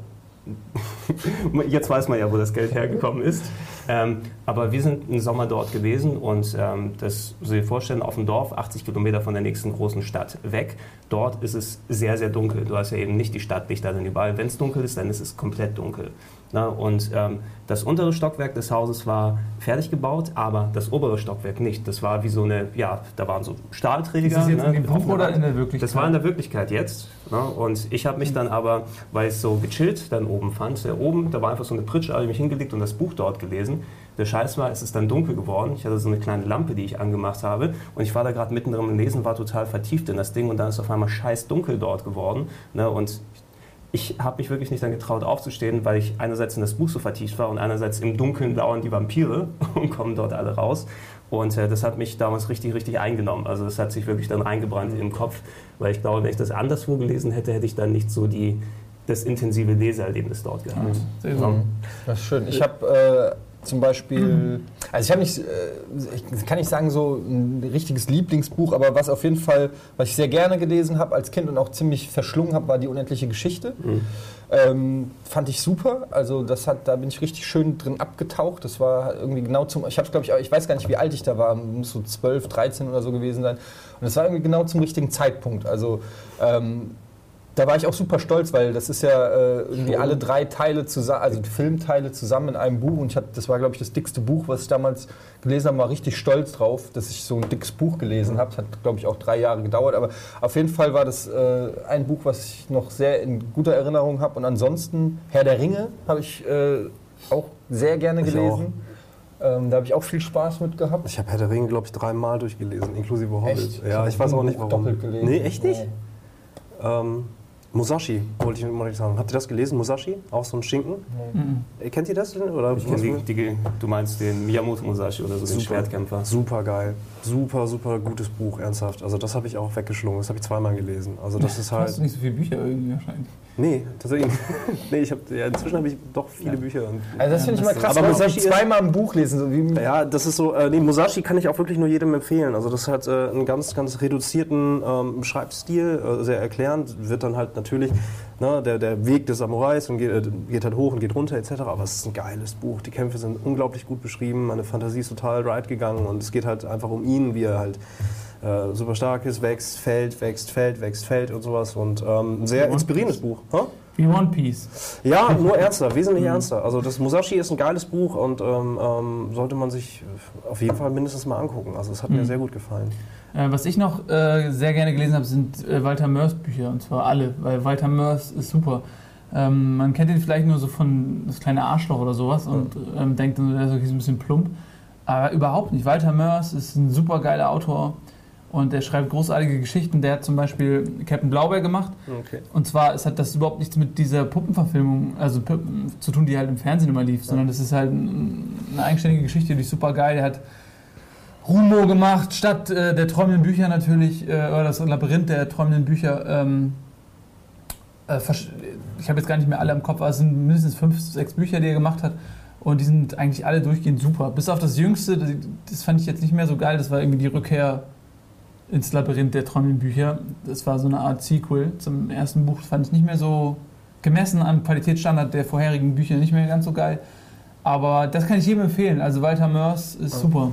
Jetzt weiß man ja, wo das Geld hergekommen ist. Ähm, aber wir sind im Sommer dort gewesen und ähm, das muss ich dir vorstellen, auf dem Dorf, 80 Kilometer von der nächsten großen Stadt weg. Dort ist es sehr, sehr dunkel. Du hast ja eben nicht die Stadtlichter dann überall. Wenn es dunkel ist, dann ist es komplett dunkel. Na, und ähm, das untere Stockwerk des Hauses war fertig gebaut, aber das obere Stockwerk nicht. Das war wie so eine, ja, da waren so Stahlträger. Ist das jetzt ne, in dem Buch oder in der Wirklichkeit? Das war in der Wirklichkeit jetzt. Ne? Und ich habe mich dann aber, weil ich es so gechillt dann oben fand, sehr oben, da war einfach so eine Pritsche, habe ich mich hingelegt und das Buch dort gelesen. Der Scheiß war, es ist dann dunkel geworden. Ich hatte so eine kleine Lampe, die ich angemacht habe. Und ich war da gerade mittendrin im Lesen, war total vertieft in das Ding. Und dann ist auf einmal scheiß dunkel dort geworden. Ne? Und ich habe mich wirklich nicht dann getraut aufzustehen, weil ich einerseits in das Buch so vertieft war und einerseits im Dunkeln lauern die Vampire und kommen dort alle raus. Und äh, das hat mich damals richtig, richtig eingenommen. Also das hat sich wirklich dann reingebrannt im Kopf, weil ich glaube, wenn ich das anderswo gelesen hätte, hätte ich dann nicht so die, das intensive Leseerlebnis dort gehabt. Gut. Das ist schön. Ich habe äh, zum Beispiel, also ich habe nicht, äh, ich kann nicht sagen so ein richtiges Lieblingsbuch, aber was auf jeden Fall, was ich sehr gerne gelesen habe als Kind und auch ziemlich verschlungen habe, war die unendliche Geschichte. Ähm, fand ich super. Also das hat, da bin ich richtig schön drin abgetaucht. Das war irgendwie genau zum, ich habe glaube ich, ich weiß gar nicht, wie alt ich da war, muss so 12, 13 oder so gewesen sein. Und das war irgendwie genau zum richtigen Zeitpunkt. Also ähm, da war ich auch super stolz, weil das ist ja äh, irgendwie alle drei Teile zusammen, also die Filmteile zusammen in einem Buch. Und ich hab, das war, glaube ich, das dickste Buch, was ich damals gelesen habe, war richtig stolz drauf, dass ich so ein dickes Buch gelesen habe. Das hat, glaube ich, auch drei Jahre gedauert. Aber auf jeden Fall war das äh, ein Buch, was ich noch sehr in guter Erinnerung habe. Und ansonsten Herr der Ringe habe ich äh, auch sehr gerne Ich gelesen. Ähm, da habe ich auch viel Spaß mit gehabt. Ich habe Herr der Ringe, glaube ich, dreimal durchgelesen, inklusive Hobbit. Echt? Ja, hab ich weiß auch nicht warum. Doppelt gelesen. Nee, echt nicht? Nee. Ähm, Musashi, wollte ich mal nicht sagen. Habt ihr das gelesen, Musashi? Auch so ein Schinken? Mhm. Äh, Kennt ihr das? denn? Oder Ich kenn die, die, du meinst den Miyamoto Musashi oder so, den Super. Schwertkämpfer. Super geil. Super, super gutes Buch, ernsthaft. Also das habe ich auch weggeschlungen. Das habe ich zweimal gelesen. Also das ist Hast halt... du nicht so viele Bücher irgendwie wahrscheinlich? Nee, tatsächlich. nee, ich hab, ja, inzwischen habe ich doch viele Bücher. Und Also das finde ich das- krass, aber Musashi ist- zweimal ein Buch lesen. So wie, Ja, das ist so, äh, nee, Musashi kann ich auch wirklich nur jedem empfehlen. Also das hat äh, einen ganz, ganz reduzierten ähm, Schreibstil, äh, sehr erklärend, wird dann halt natürlich ne, der, der Weg des Samurais und geht, äh, geht halt hoch und geht runter etc. Aber es ist ein geiles Buch. Die Kämpfe sind unglaublich gut beschrieben, meine Fantasie ist total right gegangen und es geht halt einfach um ihn, wie er halt äh, super stark ist, wächst, fällt, wächst, fällt, wächst, fällt und sowas. Und ähm, ein sehr inspirierendes Buch. Hä? Wie One Piece. Ja, nur ernster, wesentlich ernster. Also das Musashi ist ein geiles Buch und ähm, ähm, sollte man sich auf jeden Fall mindestens mal angucken. Also es hat mir Mhm. sehr gut gefallen. Äh, was ich noch äh, sehr gerne gelesen habe, sind äh, Walter Mörs Bücher. Und zwar alle, weil Walter Mörs ist super. Ähm, man kennt ihn vielleicht nur so von das kleine Arschloch oder sowas und ähm, denkt dann, der ist ein bisschen plump. Aber überhaupt nicht. Walter Mörs ist ein super geiler Autor und der schreibt großartige Geschichten. Der hat zum Beispiel Captain Blaubeer gemacht. Okay. Und zwar es hat das überhaupt nichts mit dieser Puppenverfilmung also Puppen zu tun, die halt im Fernsehen immer lief, sondern das ist halt ein, eine eigenständige Geschichte, die ist super geil. Der hat Rumo gemacht, statt äh, der träumenden Bücher natürlich, äh, oder das Labyrinth der träumenden Bücher. Ähm, äh, ich habe jetzt gar nicht mehr alle im Kopf, aber es sind mindestens fünf, sechs Bücher, die er gemacht hat. Und die sind eigentlich alle durchgehend super. Bis auf das jüngste, das, das fand ich jetzt nicht mehr so geil, das war irgendwie die Rückkehr ins Labyrinth der träumenden Bücher. Das war so eine Art Sequel zum ersten Buch. Das fand ich nicht mehr so gemessen am Qualitätsstandard der vorherigen Bücher nicht mehr ganz so geil. Aber das kann ich jedem empfehlen. Also Walter Mörs ist super.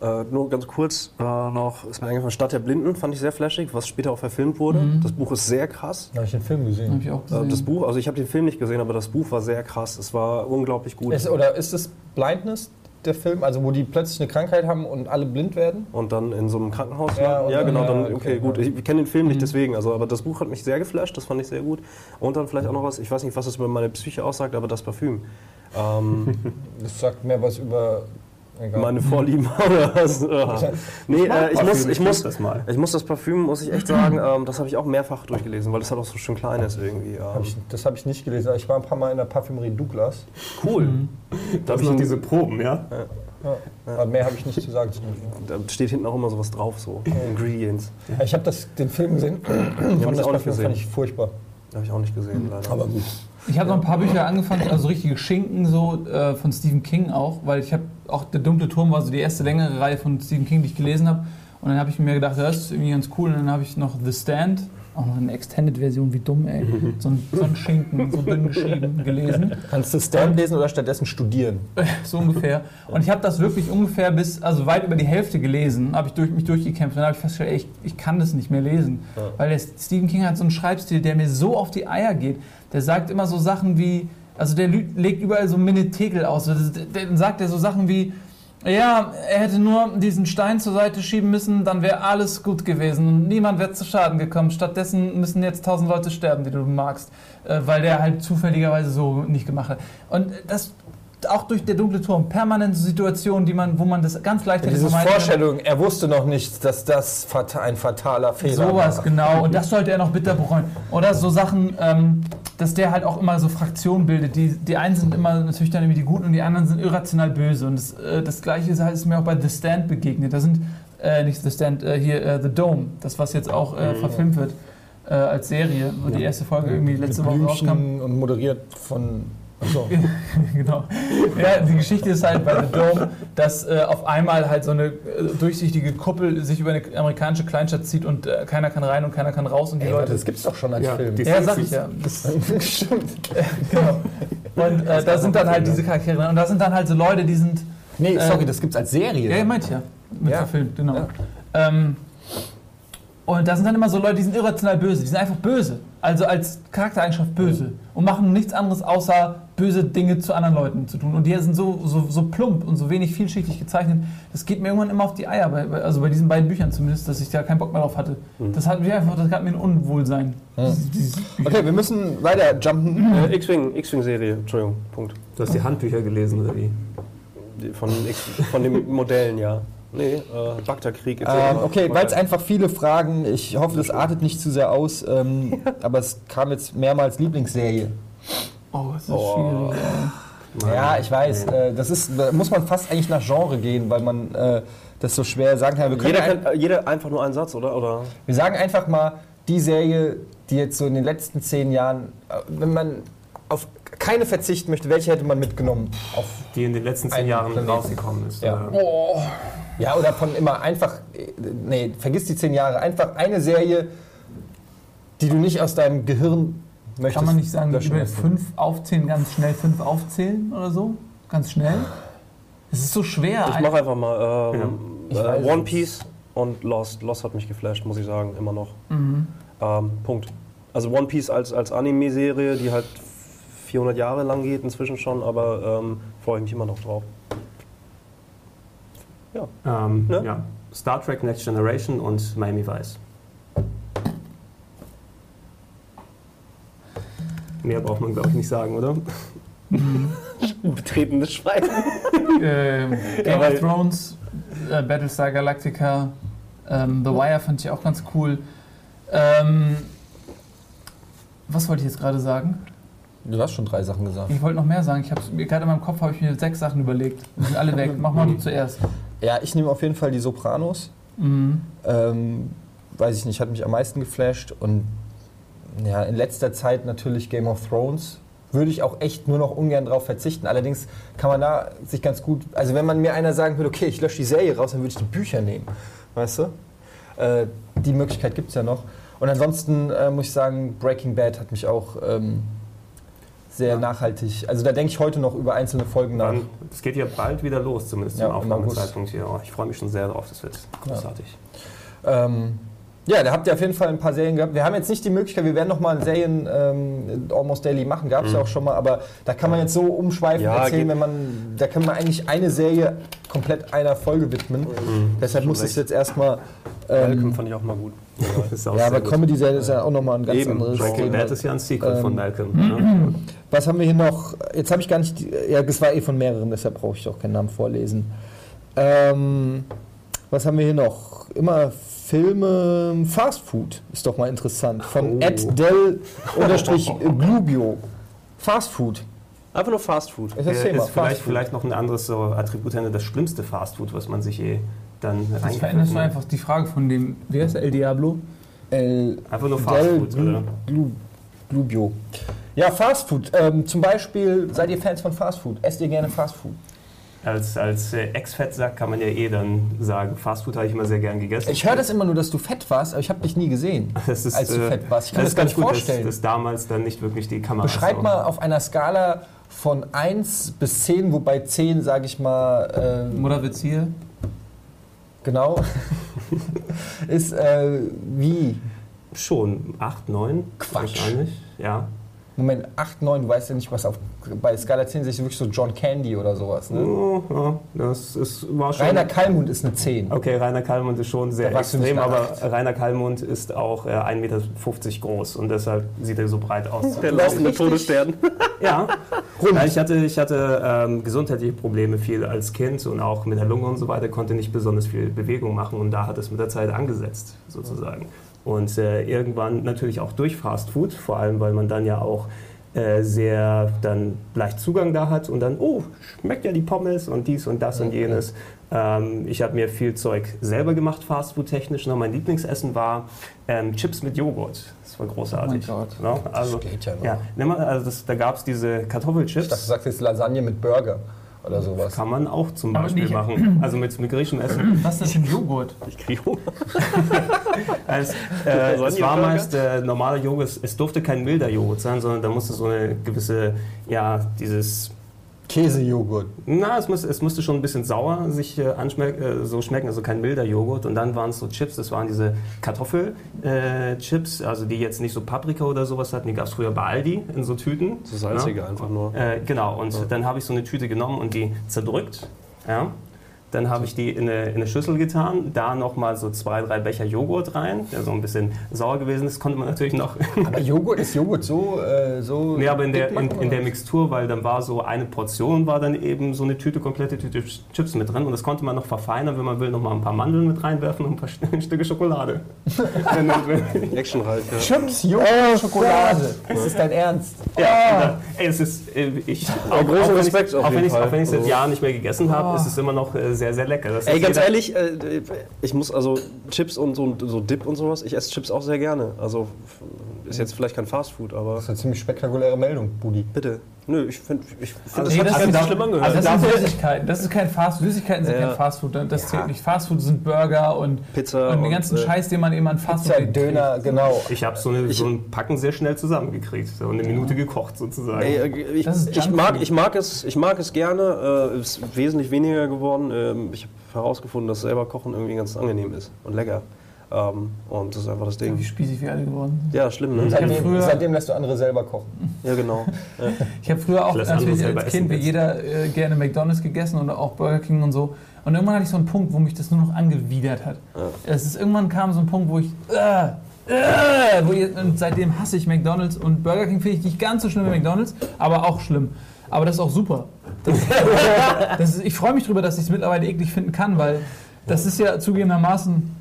Äh, nur ganz kurz äh, noch, ist mir eingefallen, Stadt der Blinden fand ich sehr flashig, was später auch verfilmt wurde. Mhm. Das Buch ist sehr krass. habe ich den Film Habe gesehen. ich auch Äh, gesehen. das Buch, also ich habe den Film nicht gesehen, aber das Buch war sehr krass. Es war unglaublich gut. Ist, oder ist es Blindness, der Film? Also wo die plötzlich eine Krankheit haben und alle blind werden? und dann in so einem Krankenhaus. Ja, landen. und ja genau, ja, dann, okay, okay, gut. ja. Ich kenne den Film nicht Mhm. deswegen, also, aber das Buch hat mich sehr geflasht, das fand ich sehr gut. Und dann vielleicht auch noch was, ich weiß nicht, was das über meine Psyche aussagt, aber das Parfüm. Ähm, Das sagt mehr was über. Egal. meine Vorlieben oder was? Nee, äh, ich, muss, ich, muss, das mal. ich muss das Parfüm, muss ich echt sagen, ähm, das habe ich auch mehrfach durchgelesen, weil das halt auch so schön klein ist irgendwie. Hab Ähm, ich, das habe ich nicht gelesen. Ich war ein paar Mal in der Parfümerie Douglas. cool. Mhm. Da hab habe ich noch diese Proben, ja? Ja. Aber mehr habe ich nicht zu sagen. Da steht hinten auch immer sowas drauf, so Ingredients. Ich habe das- den Film gesehen. ich Von auch das nicht Parfüm gesehen. fand ich furchtbar. Habe ich auch nicht gesehen, leider. Aber gut. Ich habe noch ein paar Bücher angefangen, also richtige Schinken so äh, von Stephen King auch, weil ich habe auch Der dunkle Turm war so die erste längere Reihe von Stephen King, die ich gelesen habe. Und dann habe ich mir gedacht, das ist irgendwie ganz cool. Und dann habe ich noch The Stand, auch noch eine Extended-Version, wie dumm, ey. So ein, so ein Schinken, so dünn geschrieben, gelesen. Kannst du Stand lesen oder stattdessen studieren? so ungefähr. Und ich habe das wirklich ungefähr bis, also weit über die Hälfte gelesen, habe ich durch, mich durchgekämpft. Und dann habe ich festgestellt, ey, ich, ich kann das nicht mehr lesen. Weil der Stephen King hat so einen Schreibstil, der mir so auf die Eier geht. Der sagt immer so Sachen wie, also der legt überall so Minnetegel aus. Also Dann sagt er so Sachen wie, ja, er hätte nur diesen Stein zur Seite schieben müssen, dann wäre alles gut gewesen und niemand wäre zu Schaden gekommen. Stattdessen müssen jetzt tausend Leute sterben, die du magst, äh, weil der halt zufälligerweise so nicht gemacht hat. Und das auch durch der dunkle Turm, permanente Situationen, die man, wo man das ganz leicht hätte Diese. Vorstellung, er wusste noch nicht, dass das ein fataler Fehler Sowas, war. genau. Und das sollte er noch bitter bereuen. Oder so Sachen, ähm, dass der halt auch immer so Fraktionen bildet. Die, die einen sind immer natürlich dann irgendwie die Guten und die anderen sind irrational böse. Und das, äh, das Gleiche ist, halt, ist mir auch bei The Stand begegnet. Da sind, äh, nicht The Stand, äh, hier äh, The Dome, das was jetzt auch äh, verfilmt wird äh, als Serie, wo die erste Folge irgendwie letzte Woche rauskam. Und moderiert von. Achso. genau. Ja, die Geschichte ist halt bei The Dome, dass äh, auf einmal halt so eine äh, durchsichtige Kuppel sich über eine amerikanische Kleinstadt zieht und äh, keiner kann rein und keiner kann raus und die Ey, Leute. das gibt's doch schon als Ja, Film. ja, sag ich ja. Stimmt. genau. Und äh, da sind dann halt diese Charaktere drin. Und da sind dann halt so Leute, die sind. Nee, sorry, Ähm, das gibt's als Serie. Ja, ihr meint ja. Mit Ja. verfilmt, genau. Ja. Ähm, und da sind dann immer so Leute, die sind irrational böse. Die sind einfach böse. Also als Charaktereigenschaft böse. Und machen nichts anderes, außer böse Dinge zu anderen Leuten zu tun. Und die sind so, so, so plump und so wenig vielschichtig gezeichnet. Das geht mir irgendwann immer auf die Eier. Bei, also bei diesen beiden Büchern zumindest, dass ich da keinen Bock mehr drauf hatte. Das hat mir einfach, das hat mir ein Unwohlsein. Bücher. Okay, wir müssen weiter jumpen. Äh, X-Wing, X-Wing-Serie, Entschuldigung, Punkt. Du hast die Handbücher gelesen, oder wie? Die- Von, X, von den Modellen, ja. Nee, äh, Bagdad-Krieg etc. Ähm, okay, weil es einfach viele Fragen, ich hoffe, das artet nicht zu sehr aus, ähm, aber es kam jetzt mehrmals Lieblingsserie. Oh, das ist Oh. schwierig. ey. Ja, ich weiß, äh, das ist, da muss man fast eigentlich nach Genre gehen, weil man äh, das so schwer sagen kann. Jeder, ein, kann, äh, jeder einfach nur einen Satz, oder? oder? wir sagen einfach mal, die Serie, die jetzt so in den letzten zehn Jahren, äh, wenn man auf keine verzichten möchte, welche hätte man mitgenommen? Auf, Die in den letzten zehn Jahren Planeten. rausgekommen ist. Ja. oder? ja, oder von immer einfach, äh, nee, vergiss die zehn Jahre, einfach eine Serie, die du nicht aus deinem Gehirn möchtest. Kann man nicht sagen, über fünf aufzählen, ganz schnell fünf aufzählen oder so? Ganz schnell? Es ist so schwer. Ich mache einfach mal ähm, Ich äh, One. Piece und Lost. Lost hat mich geflasht, muss ich sagen, immer noch. Mhm. Ähm, Punkt. Also One Piece als, als Anime-Serie, die halt 400 Jahre lang geht inzwischen schon, aber ähm, freue ich mich immer noch drauf. Ähm, Ne? ja. Star Trek Next Generation und Miami Vice. Mehr braucht man, glaube ich, nicht sagen, oder? Betretenes Schweigen. Ähm, Game of Thrones, äh, Battlestar Galactica, ähm, The Wire fand ich auch ganz cool. Ähm, was wollte ich jetzt gerade sagen? Du hast schon drei Sachen gesagt. Ich wollte noch mehr sagen. Ich mir- gerade in meinem Kopf habe ich mir sechs Sachen überlegt. Die sind alle weg. Mach mal du zuerst. Ja, ich nehme auf jeden Fall die Sopranos. Mhm. Ähm, weiß ich nicht, hat mich am meisten geflasht. Und ja, in letzter Zeit natürlich Game of Thrones. Würde ich auch echt nur noch ungern drauf verzichten. Allerdings kann man da sich ganz gut. Also, wenn man mir einer sagen würde, okay, ich lösche die Serie raus, dann würde ich die Bücher nehmen. Weißt du? Äh, die Möglichkeit gibt es ja noch. Und ansonsten äh, muss ich sagen, Breaking Bad hat mich auch ähm, sehr nachhaltig. Also, da denke ich heute noch über einzelne Folgen nach. Dann, es geht ja bald wieder los, zumindest Ja, zum. Aufnahmezeitpunkt hier. Oh, ich freue mich schon sehr drauf, das wird großartig. Ähm, ja, da habt ihr auf jeden Fall ein paar Serien gehabt. Wir haben jetzt nicht die Möglichkeit, wir werden noch mal Serien ähm, Almost Daily machen, gab es ja auch schon mal, aber da kann man jetzt so umschweifend Ja, erzählen, wenn man, da kann man eigentlich eine Serie komplett einer Folge widmen. Deshalb schon muss es jetzt erstmal. Malcolm Ähm, fand ich auch mal gut. Ja, sehr aber. Comedy-Serie ist ja auch nochmal ein ganz Eben, anderes Breaking. Bad ist ja ein Sequel Ähm, von Malcolm. ne? Was haben wir hier noch? Jetzt habe ich gar nicht. Ja, das war eh von mehreren, deshalb brauche ich auch keinen Namen vorlesen. Ähm, was haben wir hier noch? Immer Filme. Fast Food ist doch mal interessant. Von Oh. Ed Del unterstrich Glubio. Fast Food. Einfach nur Fast Food. Ist das Äh, Thema. ist vielleicht, Fast Food. vielleicht noch ein anderes so Attribut, das schlimmste Fastfood, was man sich je dann Das veränderst du hat. einfach die Frage von dem. Wer ist El Diablo? El Einfach nur Del Fastfood, Glu, oder? Glu, Glubio. Ja, Fastfood. Ähm, zum Beispiel, seid ihr Fans von Fastfood? Esst ihr gerne Fastfood? Als, als äh, Ex-Fettsack kann man ja eh dann sagen, Fastfood habe ich immer sehr gern gegessen. Ich höre das immer nur, dass du fett warst, aber ich habe dich nie gesehen, Das ist, als du äh, fett warst. Ich kann das, ist gar ganz nicht gut, vorstellen. Dass, dass damals dann nicht wirklich die Kamera Beschreib mal auf einer Skala von 1 bis 10, wobei 10, sage ich mal, ähm, Mutterwitz hier. genau, ist äh, wie? Schon 8, 9 Quatsch. wahrscheinlich. Ja. Moment, 8, 9, du weißt ja nicht, was auf. Bei Skala 10 sehe ich wirklich so John Candy oder sowas. Ne? Oh, ja, das ist, war schon. Rainer Kallmund ist eine 10. Okay, Rainer Kallmund ist schon sehr extrem, aber. Rainer Kallmund ist auch äh, 1,50 Meter groß und deshalb sieht er so breit aus. Der laufende Todesstern. Ja, ja ich hatte, ich hatte ähm, gesundheitliche Probleme viel als Kind und auch mit der Lunge und so weiter, konnte nicht besonders viel Bewegung machen und da hat es mit der Zeit angesetzt, sozusagen. Und äh, irgendwann natürlich auch durch Fast Food, vor allem weil man dann ja auch äh, sehr dann leicht Zugang da hat und dann, oh, schmeckt ja die Pommes und dies und das und jenes. Ähm, ich habe mir viel Zeug selber gemacht, Fastfood-technisch. Ne? Mein Lieblingsessen war ähm, Chips mit Joghurt. Das war großartig. Oh mein Gott. Ne? Also, geht ja noch. ja, also das, da gab es diese Kartoffelchips. Ich dachte, du sagst jetzt Lasagne mit Burger oder sowas. Kann man auch zum Aber Beispiel nicht- machen. Also mit, mit griechischem Essen. Was ist das für ein Joghurt? Ich kriege Hunger. Es, äh, es war meist äh, normaler Joghurt. Es, es durfte kein milder Joghurt sein, sondern da musste so eine gewisse, ja, dieses, Käsejoghurt. na, es, muss, es musste schon ein bisschen sauer sich äh, anschmeck, äh, so schmecken, also kein milder Joghurt. Und dann waren es so Chips, das waren diese Kartoffelchips, also die jetzt nicht so Paprika oder sowas hatten. Die gab es früher bei Aldi in so Tüten. So salzige einfach nur. Äh, genau, und dann habe ich so eine Tüte genommen und die zerdrückt. Ja. Dann habe ich die in eine, in eine Schüssel getan, da nochmal so zwei, drei Becher Joghurt rein, der so ein bisschen sauer gewesen ist, konnte man natürlich noch. Aber Joghurt ist Joghurt so. Äh, so nee, aber in der, in, in der? Mixtur, weil dann war so eine Portion, war dann eben so eine Tüte, komplette Tüte Chips mit drin und das konnte man noch verfeinern, wenn man will, nochmal ein paar Mandeln mit reinwerfen und ein paar Stücke Schokolade. Wenn notwendig. Actionreich, ja. Chips, Joghurt, Schokolade. Ist das dein Ernst? Ja, äh, ey, es ist, äh, ich, auch, großen auch Respekt ich, auch wenn jeden ich, Fall. auch wenn ich seit Also- Jahren nicht mehr gegessen habe, ist es immer noch äh, sehr, sehr lecker. Das Ey, ganz ehrlich, äh, ich muss also Chips und so, so Dip und sowas, ich esse Chips auch sehr gerne. Also ist jetzt vielleicht kein Fastfood, aber Das ist eine ziemlich spektakuläre Meldung, Budi. bitte. Nö, ich finde, ich find, Also das nee, hat sich schlimm angehört. Also das sind Süßigkeiten. Das ist kein Fast Süßigkeiten sind Ja. kein Fastfood. Das Ja. zählt nicht. Fastfood sind Burger und, Pizza und den und, ganzen äh, Scheiß, den man eben an Fastfood Pizza, Döner, genau. Ich habe so, eine, so ein Packen sehr schnell zusammengekriegt so eine Minute gekocht sozusagen. Ey, äh, ich, Das ist ich, mag, ich, mag es, ich mag es gerne, äh, ist wesentlich weniger geworden. Ähm, ich habe herausgefunden, dass selber Kochen irgendwie ganz angenehm ist und lecker. Ähm, und das ist einfach das Wie Ding. spießig wir alle geworden sind. Ja, schlimm, ne? Seitdem, früher- seitdem lässt du andere selber kochen. Ja, genau. Ja. Ich habe früher auch natürlich als Kind wie jeder äh, gerne McDonalds gegessen und auch Burger King und so. Und irgendwann hatte ich so einen Punkt, wo mich das nur noch angewidert hat. Es ist, irgendwann kam so ein Punkt, wo ich. Äh, äh, wo ich und seitdem hasse ich McDonalds und Burger King finde ich nicht ganz so schlimm wie McDonalds, aber auch schlimm. Aber das ist auch super. Das, das ist, ich freue mich darüber, dass ich es mittlerweile eklig finden kann, weil das ist ja zugegebenermaßen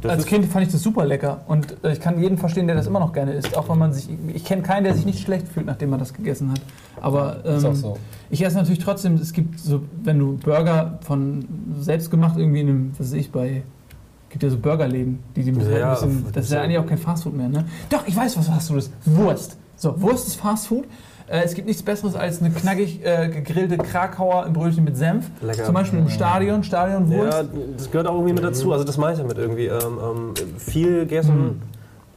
Das als Kind fand ich das super lecker und äh, ich kann jeden verstehen, der das immer noch gerne isst, auch wenn man sich, ich kenne keinen, der sich nicht schlecht fühlt, nachdem man das gegessen hat. Aber ähm, Ist auch so. ich esse natürlich trotzdem, es gibt so, wenn du Burger von selbst gemacht irgendwie in einem, was weiß ich, bei, gibt ja so Burgerläden, die die Ja, ein bisschen, das ist ja eigentlich auch kein Fastfood mehr, ne? Doch, ich weiß, was hast du das? Wurst. So, Wurst ist Fastfood. Äh, es gibt nichts Besseres als eine knackig äh, gegrillte Krakauer im Brötchen mit Senf. Lecker. Zum Beispiel im Stadion, Stadionwurst. Ja, das gehört auch irgendwie mit dazu. Also das meine ich damit irgendwie. Ähm, ähm, viel gegessen,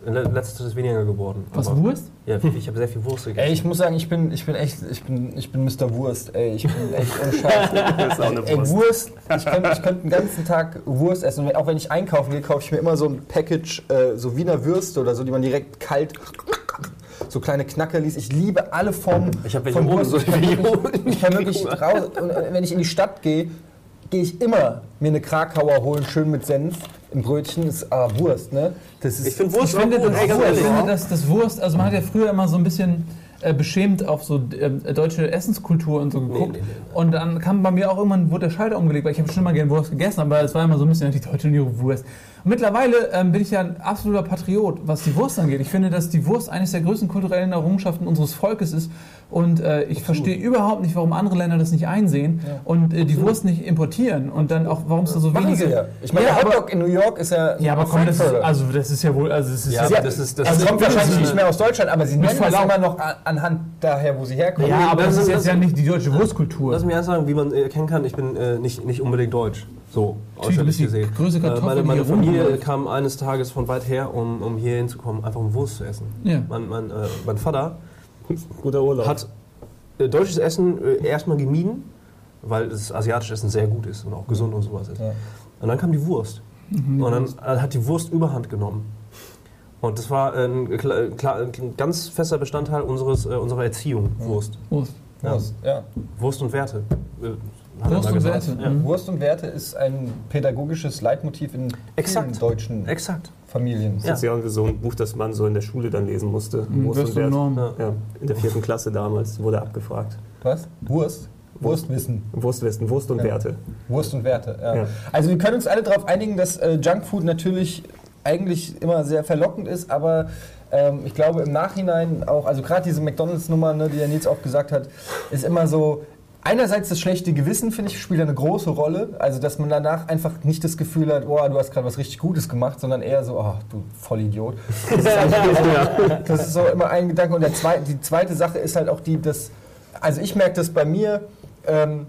in der letzter Zeit ist weniger geworden. was, Aber- Wurst? Ja, ich habe sehr viel Wurst gegessen. Ey, ich muss sagen, ich bin, ich bin echt, ich bin, ich bin Mr. Wurst. Ey, ich bin echt eine Ey, Wurst. Wurst, ich könnte ich könnt den ganzen Tag Wurst essen. Auch wenn ich einkaufen gehe, kaufe ich mir immer so ein Package, äh, so Wiener Würste oder so, die man direkt kalt, so kleine Knackerlis. Ich liebe alle Formen Ich hab welche von Wurst. so Ich kann wirklich, ich kann wirklich raus, und äh, wenn ich in die Stadt gehe, gehe ich immer mir eine Krakauer holen, schön mit Senf. Im Brötchen ist ah, Wurst, ne? Das ist Ich finde Wurst Ich finde, das, ey, ganz ich finde dass das Wurst, also man hat ja früher immer so ein bisschen äh, beschämt auf so äh, deutsche Essenskultur und so geguckt. nee, nee. Und dann kam bei mir auch irgendwann, wurde der Schalter umgelegt, weil ich habe schon immer gerne Wurst gegessen, aber es war immer so ein bisschen die deutsche Wurst. Mittlerweile ähm, bin ich ja ein absoluter Patriot, was die Wurst angeht. Ich finde, dass die Wurst eines der größten kulturellen Errungenschaften unseres Volkes ist. Und äh, ich verstehe überhaupt nicht, warum andere Länder das nicht einsehen und äh, die Wurst nicht importieren. Und dann auch, warum es da so Machen wenige. sie ja. Ich meine, Ja, der Hotdog in New York ist ja. Ja, aber komm, das ist, also das ist ja wohl, also es ist Ja, ja, aber das ist das also kommt wahrscheinlich nicht mehr aus Deutschland, aber sie nennen das Verlaub. immer noch an- anhand daher, wo sie herkommen. ja, aber das das ist ist- jetzt ja nicht die deutsche Wurstkultur. Lass mich erst sagen, wie man äh, erkennen kann, ich bin äh, nicht, nicht unbedingt deutsch. So, die gesehen. größte Äh, Kartoffel, meine die meine hier Familie rumläuft. kam eines Tages von weit her, um, um hier hinzukommen, einfach um Wurst zu essen. Ja. Mein, mein, äh, mein Vater Guter Urlaub. hat äh, deutsches Essen äh, erstmal gemieden, weil das asiatische Essen sehr gut ist und auch gesund und sowas ist. Ja. Und dann kam die Wurst. Und dann äh, hat die Wurst Überhand genommen. Und das war ein, klar, ein ganz fester Bestandteil unseres, äh, unserer Erziehung, Wurst. Wurst. Wurst, ja. Wurst und Werte. Wurst und. Werte. Ja. Wurst und Werte ist ein pädagogisches Leitmotiv in Exakt. vielen deutschen Exakt. Familien. Das ist ja irgendwie so ein Buch, das man so in der Schule dann lesen musste. Mhm, Wurst Wurst und und Wert. Norm. Ja. Ja, in der vierten Klasse damals wurde abgefragt. Was? Wurst? Wurstwissen. Wurstwissen, Wurst und Ja. Werte. Wurst und Werte, ja. Ja. Also wir können uns alle darauf einigen, dass äh, Junkfood natürlich eigentlich immer sehr verlockend ist, aber ähm, ich glaube im Nachhinein auch, also gerade diese McDonalds-Nummer, ne, die der Nils auch gesagt hat, ist immer so, einerseits das schlechte Gewissen, finde ich, spielt eine große Rolle. Also dass man danach einfach nicht das Gefühl hat, oh, du hast gerade was richtig Gutes gemacht, sondern eher so, oh, du Vollidiot. Das ist, eigentlich- das ist so immer ein Gedanke. Und der zwei, die zweite Sache ist halt auch die, dass, also ich merke das bei mir, ähm,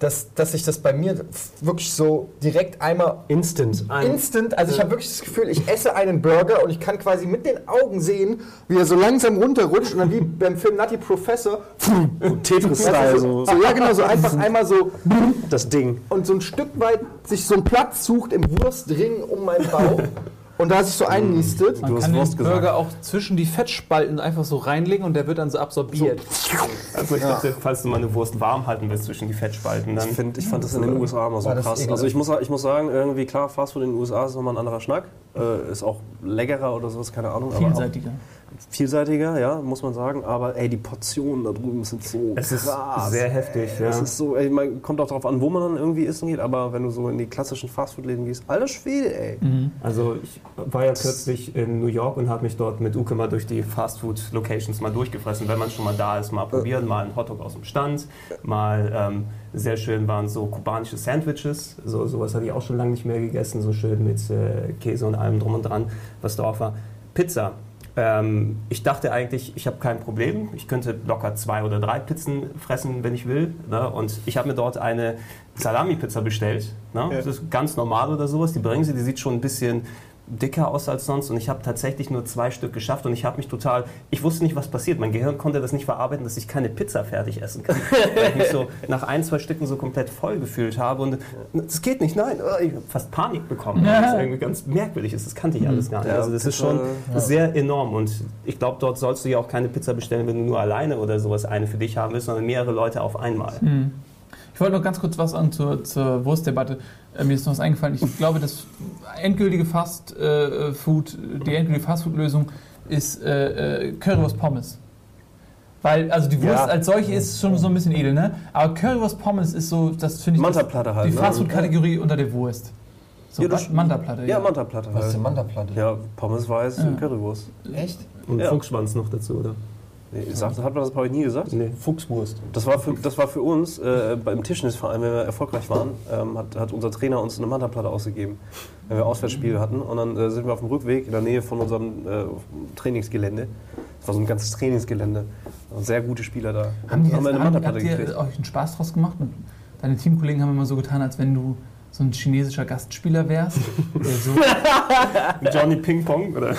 dass, dass sich das bei mir wirklich so direkt einmal Instant. Ein instant, also ich habe wirklich das Gefühl, ich esse einen Burger und ich kann quasi mit den Augen sehen, wie er so langsam runterrutscht und dann wie beim Film Nutty Professor Tetris-Style. So, so, ja genau, so einfach einmal so das Ding. und so ein Stück weit sich so einen Platz sucht im Wurstring um meinen Bauch und da sich so einnistet. Man hast kann den Wurst gesagt. Burger auch zwischen die Fettspalten einfach so reinlegen und der wird dann so absorbiert. Also ich dachte, falls du mal eine Wurst warm halten willst zwischen die Fettspalten, dann Ich, find, ich fand das in den USA immer so krass. Also ich muss, ich muss sagen, irgendwie klar, Fastfood in den USA ist nochmal ein anderer Schnack. Äh, ist auch leckerer oder sowas, keine Ahnung. aber Vielseitiger. Auch vielseitiger, ja, muss man sagen. Aber ey, die Portionen da drüben sind so es ist krass. sehr heftig. Ja. Es ist so, ey, man kommt auch darauf an, wo man dann irgendwie essen geht, aber wenn du so in die klassischen Fastfood-Läden gehst, alter Schwede, ey. Also ich war ja kürzlich in New York und habe mich dort mit Uke mal durch die Fastfood-Locations mal durchgefressen. Wenn man schon mal da ist, mal probieren, mal einen Hotdog aus dem Stand, mal ähm, sehr schön waren so kubanische Sandwiches, so sowas hatte ich auch schon lange nicht mehr gegessen, so schön mit äh, Käse und allem drum und dran, was drauf war. Pizza. Ähm, ich dachte eigentlich, ich habe kein Problem. Ich könnte locker zwei oder drei Pizzen fressen, wenn ich will. Ne? Und ich habe mir dort eine Salami-Pizza bestellt. Ne? Das ist ganz normal oder sowas. Die bringen sie, die sieht schon ein bisschen dicker aus als sonst und ich habe tatsächlich nur zwei Stück geschafft und ich habe mich total, ich wusste nicht, was passiert. Mein Gehirn konnte das nicht verarbeiten, dass ich keine Pizza fertig essen kann. weil ich mich so nach ein, zwei Stücken so komplett voll gefühlt habe und das geht nicht, nein, oh, ich habe fast Panik bekommen, weil das irgendwie ganz merkwürdig ist. Das kannte ich alles gar nicht. Also das ist schon sehr enorm und ich glaube, dort sollst du ja auch keine Pizza bestellen, wenn du nur alleine oder sowas eine für dich haben willst, sondern mehrere Leute auf einmal. Ich wollte noch ganz kurz was an zur, zur Wurstdebatte. Äh, mir ist noch was eingefallen. Ich glaube, das endgültige Fast äh, Food, die endgültige Fastfood-Lösung ist äh, äh, Currywurst Pommes. Weil, also die Wurst Ja. als solche ist schon so ein bisschen edel, ne? Aber Currywurst Pommes ist so, das finde ich Mantaplatte halt, die ne? Fastfood-Kategorie unter der Wurst. So, Ja? Mantaplatte. Ja, Mantaplatte Was ist denn halt. Mantaplatte? Ja, Pommes weiß, Ja. Currywurst. Echt? Und Ja. Fuchsschwanz noch dazu, oder? Nee, sagt, hat man das bei euch nie gesagt? Nee. Fuchswurst. Das war für, das war für uns äh, beim Tischtennisverein, wenn wir erfolgreich waren, ähm, hat, hat unser Trainer uns eine Mantaplatte ausgegeben, wenn wir Auswärtsspiele hatten. Und dann äh, sind wir auf dem Rückweg in der Nähe von unserem äh, Trainingsgelände. Das war so ein ganzes Trainingsgelände. Sehr gute Spieler da. Haben, die haben wir jetzt, eine Mantaplatte habt ihr gekriegt. euch einen Spaß draus gemacht? Und deine Teamkollegen haben immer so getan, als wenn du so ein chinesischer Gastspieler wärst. der so, Johnny Ping Pong, oder?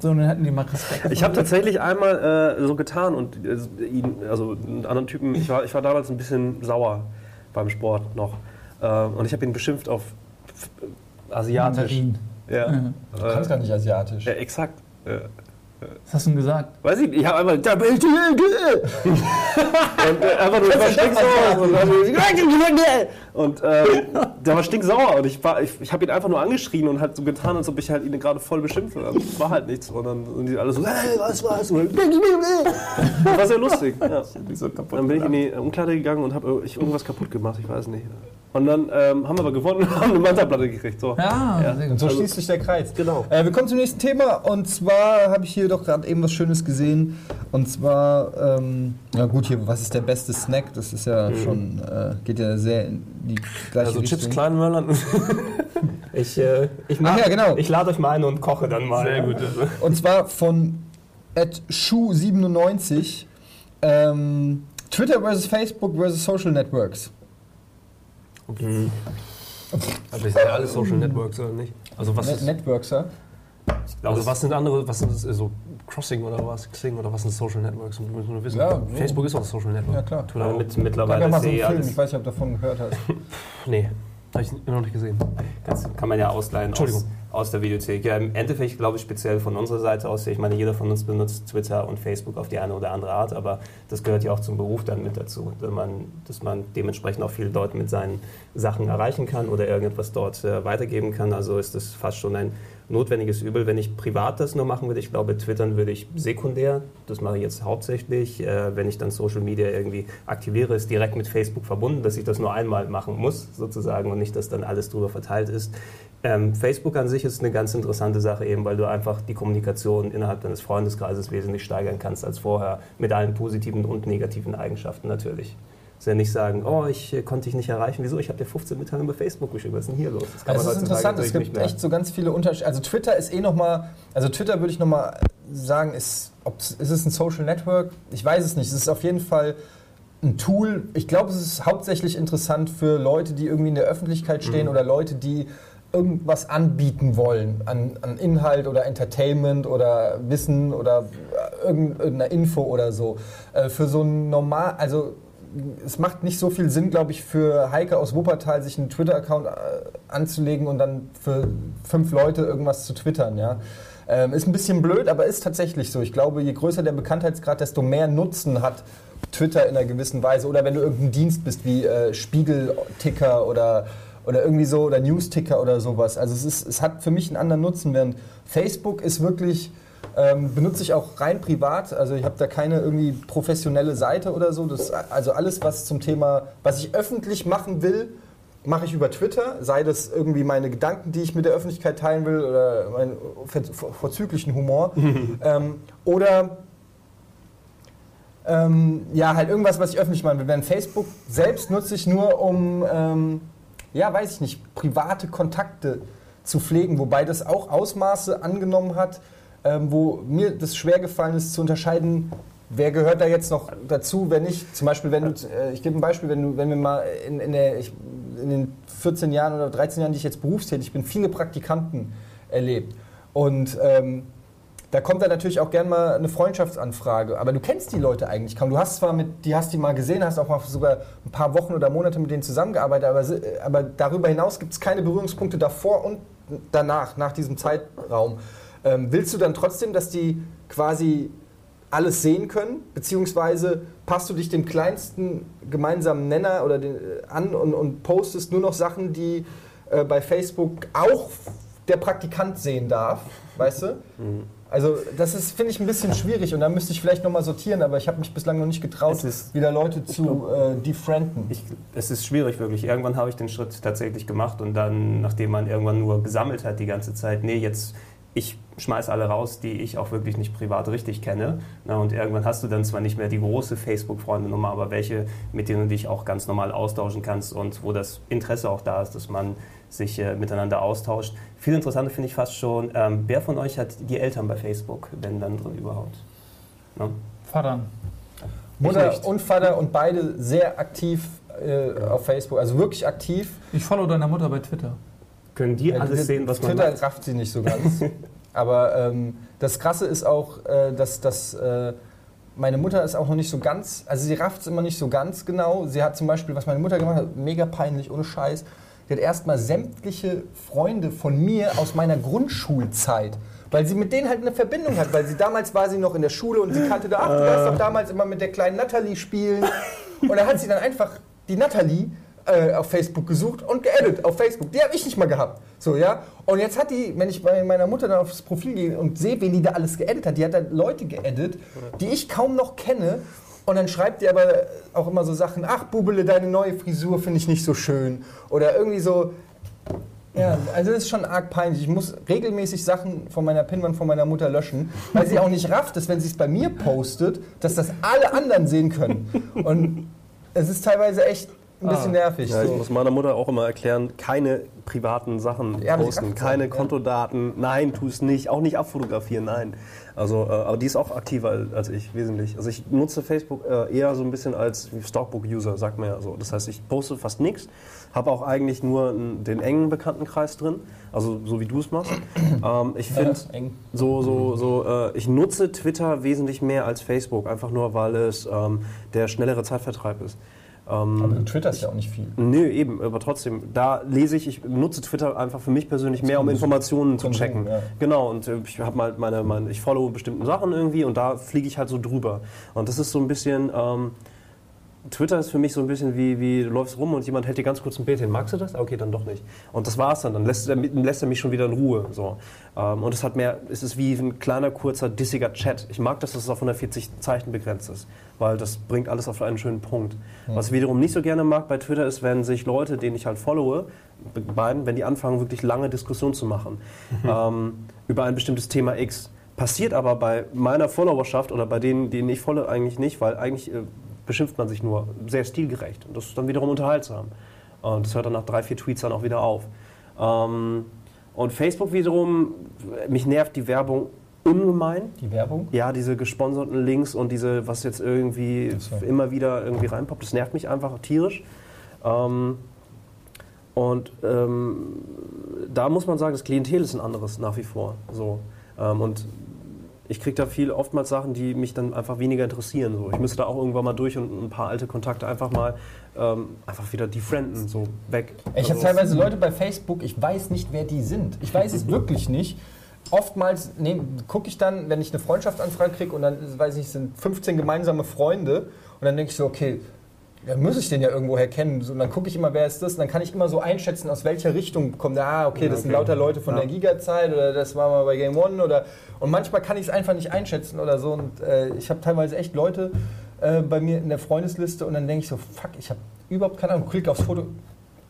so, und dann hatten die mal Respekt. Ich habe tatsächlich einmal äh, so getan und äh, ihn, also einen anderen Typen, ich war, ich war damals ein bisschen sauer beim Sport noch. Äh, und ich habe ihn beschimpft auf f- asiatisch. Mandarin. Ja. Mhm. Du kannst gar nicht asiatisch. ja, exakt. Ja. Was hast du denn gesagt? Weiß ich, ich habe einmal da bin ich die Idee. und äh, einfach nur, ich war stinksauer. Und, äh, der war stinksauer und ich, war- ich, ich habe ihn einfach nur angeschrien und halt so getan, als ob ich halt ihn gerade voll beschimpft habe. Das war halt nichts. Und dann sind die alle so, hey, was war's? War sehr lustig. Ja. Dann bin ich in die Umkleide gegangen und habe irgendwas kaputt gemacht, ich weiß nicht. Und dann ähm, haben wir aber gewonnen und haben eine Manta-Platte gekriegt. So. Ja, Ja. Und so Also- schließt sich der Kreis. Genau. Äh, wir kommen zum nächsten Thema und zwar habe ich hier doch gerade eben was Schönes gesehen. Und zwar, ähm, ja gut, hier, was ist der beste Snack? Das ist ja schon, äh, geht ja sehr in die gleiche Also Richtung. Chips Kleinmöllern. Ich, äh, ich, Ach ja, genau. ich lade euch mal ein und koche dann mal. Sehr gut. Und zwar von shu97. Ähm, Twitter versus Facebook versus Social Networks. Mhm. Also ich sage alles Social Networks oder nicht? Also was, Net Networkser. Ich also was sind andere, was sind das, so Crossing oder was, Xing oder was sind Social Networks? Wir müssen nur wissen. Ja, so. Facebook ist auch ein Social Network. Ja, klar. Twitter mit, mittlerweile mal so sehe einen ich Film, ich weiß nicht, ob du davon gehört hast. Nee, habe ich noch nicht gesehen. Ganz, kann man ja ausleihen aus, aus der Videothek. Ja, im Endeffekt glaube ich speziell von unserer Seite aus, ich meine, jeder von uns benutzt Twitter und Facebook auf die eine oder andere Art, aber das gehört ja auch zum Beruf dann mit dazu, dass man, dass man dementsprechend auch viele Leute mit seinen Sachen erreichen kann oder irgendetwas dort äh, weitergeben kann. Also ist das fast schon ein notwendiges Übel. Wenn ich privat das nur machen würde, ich glaube, twittern würde ich sekundär. Das mache ich jetzt hauptsächlich. Äh, wenn ich dann Social Media irgendwie aktiviere, ist direkt mit Facebook verbunden, dass ich das nur einmal machen muss, sozusagen, und nicht, dass dann alles drüber verteilt ist. Ähm, Facebook an sich ist eine ganz interessante Sache, eben weil du einfach die Kommunikation innerhalb deines Freundeskreises wesentlich steigern kannst als vorher, mit allen positiven und negativen Eigenschaften natürlich. Dass ja nicht sagen, oh, ich äh, konnte dich nicht erreichen. Wieso? Ich habe dir 15 Mitteilungen bei Facebook geschrieben. Was ist denn hier los? Das kann Es man ist interessant, es gibt echt so ganz viele Unterschiede. Also Twitter ist eh nochmal, also Twitter würde ich nochmal sagen, ist, ist es ein Social Network? Ich weiß es nicht. Es ist auf jeden Fall ein Tool. Ich glaube, es ist hauptsächlich interessant für Leute, die irgendwie in der Öffentlichkeit stehen Mhm. oder Leute, die irgendwas anbieten wollen an, an Inhalt oder Entertainment oder Wissen oder irgend- irgendeiner Info oder so. Äh, für so ein normal, also es macht nicht so viel Sinn, glaube ich, für Heike aus Wuppertal sich einen Twitter-Account äh, anzulegen und dann für fünf Leute irgendwas zu twittern. Ja? Ähm, ist ein bisschen blöd, aber ist tatsächlich so. Ich glaube, je größer der Bekanntheitsgrad, desto mehr Nutzen hat Twitter in einer gewissen Weise. Oder wenn du irgendein Dienst bist wie äh, Spiegel-Ticker oder, oder irgendwie so oder News-Ticker oder sowas. Also es, ist, es hat für mich einen anderen Nutzen, während Facebook ist wirklich ähm, benutze ich auch rein privat. Also ich habe da keine irgendwie professionelle Seite oder so. Das, also alles, was zum Thema, was ich öffentlich machen will, mache ich über Twitter. Sei das irgendwie meine Gedanken, die ich mit der Öffentlichkeit teilen will oder meinen vorzüglichen Humor. ähm, oder ähm, ja, halt irgendwas, was ich öffentlich machen will. Während Facebook selbst nutze ich nur, um, ähm, ja, weiß ich nicht, private Kontakte zu pflegen, wobei das auch Ausmaße angenommen hat, ähm, wo mir das schwer gefallen ist zu unterscheiden, wer gehört da jetzt noch dazu, wer nicht. Zum Beispiel, wenn du, äh, ich gebe ein Beispiel, wenn, du, wenn wir mal in, in, der, ich, in den 14 Jahren oder 13 Jahren, die ich jetzt berufstätig bin, viele Praktikanten erlebt. Und ähm, da kommt dann natürlich auch gern mal eine Freundschaftsanfrage. Aber du kennst die Leute eigentlich kaum. Du hast zwar mit, die hast die mal gesehen, hast auch mal sogar ein paar Wochen oder Monate mit denen zusammengearbeitet, aber, aber darüber hinaus gibt es keine Berührungspunkte davor und danach, nach diesem Zeitraum. Ähm, willst du dann trotzdem, dass die quasi alles sehen können? Beziehungsweise passt du dich dem kleinsten gemeinsamen Nenner oder den, äh, an und, und postest nur noch Sachen, die äh, bei Facebook auch der Praktikant sehen darf, weißt du? Also das ist, finde ich, ein bisschen schwierig und da müsste ich vielleicht nochmal sortieren, aber ich habe mich bislang noch nicht getraut, wieder Leute zu äh, defrienden. Ich, es ist schwierig wirklich. Irgendwann habe ich den Schritt tatsächlich gemacht und dann, nachdem man irgendwann nur gesammelt hat die ganze Zeit, nee, jetzt ich schmeiß alle raus, die ich auch wirklich nicht privat richtig kenne. Na, und irgendwann hast du dann zwar nicht mehr die große Facebook-Freunde-Nummer, aber welche, mit denen du dich auch ganz normal austauschen kannst und wo das Interesse auch da ist, dass man sich äh, miteinander austauscht. Viel interessanter finde ich fast schon, ähm, wer von euch hat die Eltern bei Facebook, wenn dann drin überhaupt? Na? Vatern. Mutter nicht. und Vater und beide sehr aktiv äh, auf Facebook, also wirklich aktiv. Ich follow deiner Mutter bei Twitter. Können die Ja, alles die- sehen, was man Twitter macht? rafft sie nicht so ganz. Aber ähm, das Krasse ist auch, äh, dass, dass äh, meine Mutter ist auch noch nicht so ganz, also sie rafft es immer nicht so ganz genau. Sie hat zum Beispiel, was meine Mutter gemacht hat, mega peinlich, ohne Scheiß. Die hat erstmal sämtliche Freunde von mir aus meiner Grundschulzeit, weil sie mit denen halt eine Verbindung hat, weil sie damals war sie noch in der Schule und sie kannte da, ach, du warst doch damals immer mit der kleinen Natalie spielen. Und da hat sie dann einfach die Natalie äh, auf Facebook gesucht und geedit auf Facebook. Die habe ich nicht mal gehabt. So, ja. Und jetzt hat die, wenn ich bei meiner Mutter dann aufs Profil gehe und sehe, wen die da alles geedit hat, die hat da Leute geedit, die ich kaum noch kenne. Und dann schreibt ihr aber auch immer so Sachen, ach Bubele, deine neue Frisur finde ich nicht so schön. Oder irgendwie so, ja, also das ist schon arg peinlich. Ich muss regelmäßig Sachen von meiner Pinwand von meiner Mutter löschen, weil sie auch nicht rafft, dass wenn sie es bei mir postet, dass das alle anderen sehen können. Und es ist teilweise echt ein bisschen nervig. Ja, ich so. muss meiner Mutter auch immer erklären, keine privaten Sachen Ja, posten, keine ja. Kontodaten, nein, tu es nicht, auch nicht abfotografieren, nein. Also, äh, aber die ist auch aktiver als- ich, wesentlich. Also ich nutze Facebook äh, eher so ein bisschen als Stockbook-User, sagt man ja so. Das heißt, ich poste fast nichts, habe auch eigentlich nur den engen Bekanntenkreis drin, also so wie du es machst. ähm, ich finde, Ja, eng. so, so, so, äh, ich nutze Twitter wesentlich mehr als Facebook, einfach nur, weil es ähm, der schnellere Zeitvertreib ist. Ähm, Aber du twitterst ja auch nicht viel. Nö, eben, aber trotzdem, da lese ich, ich nutze Twitter einfach für mich persönlich mehr, um Informationen zu checken. ja. Genau, und äh, ich habe mal meine, meine, ich follow bestimmte Sachen irgendwie und da fliege ich halt so drüber. Und das ist so ein bisschen, ähm, Twitter ist für mich so ein bisschen wie, wie du läufst rum und jemand hält dir ganz kurz ein Bild hin. Magst du das? Okay, dann doch nicht. Und das war's dann. Dann lässt er, lässt er mich schon wieder in Ruhe. So. Ähm, und es hat mehr, es ist wie ein kleiner, kurzer, dissiger Chat. Ich mag, dass es auf 140 Zeichen begrenzt ist, weil das bringt alles auf einen schönen Punkt. Was ich wiederum nicht so gerne mag bei Twitter ist, wenn sich Leute, denen ich halt followe, be- beiden, wenn die anfangen, wirklich lange Diskussionen zu machen ähm, über ein bestimmtes Thema X. Passiert aber bei meiner Followerschaft oder bei denen, denen ich folge, eigentlich nicht, weil eigentlich äh, beschimpft man sich nur sehr stilgerecht. Und das ist dann wiederum unterhaltsam. Und das hört dann nach drei, vier Tweets dann auch wieder auf. Ähm, und Facebook wiederum, mich nervt die Werbung ungemein. Die Werbung? Ja, diese gesponserten Links und diese, was jetzt irgendwie so. immer wieder irgendwie reinpoppt, das nervt mich einfach tierisch. Ähm, und ähm, da muss man sagen, das Klientel ist ein anderes nach wie vor. So. Ähm, und ich kriege da viel, oftmals Sachen, die mich dann einfach weniger interessieren. So. Ich müsste da auch irgendwann mal durch und ein paar alte Kontakte einfach mal ähm, einfach wieder defrienden, so weg. Ich habe Also- teilweise Leute bei Facebook, ich weiß nicht, wer die sind. Ich weiß es wirklich nicht. Oftmals gucke ich dann, wenn ich eine Freundschaftsanfrage kriege und dann, weiß ich, es sind 15 gemeinsame Freunde und dann denke ich so, okay, dann muss ich den ja irgendwoher kennen. So, und dann gucke ich immer, wer ist das? Und dann kann ich immer so einschätzen, aus welcher Richtung kommt der. Ah, okay, das sind Okay. lauter Leute von Ja. der Giga-Zeit oder das war mal bei Game One oder. Und manchmal kann ich es einfach nicht einschätzen oder so. Und äh, ich habe teilweise echt Leute äh, bei mir in der Freundesliste und dann denke ich so, fuck, ich habe überhaupt keine Ahnung, klick aufs Foto.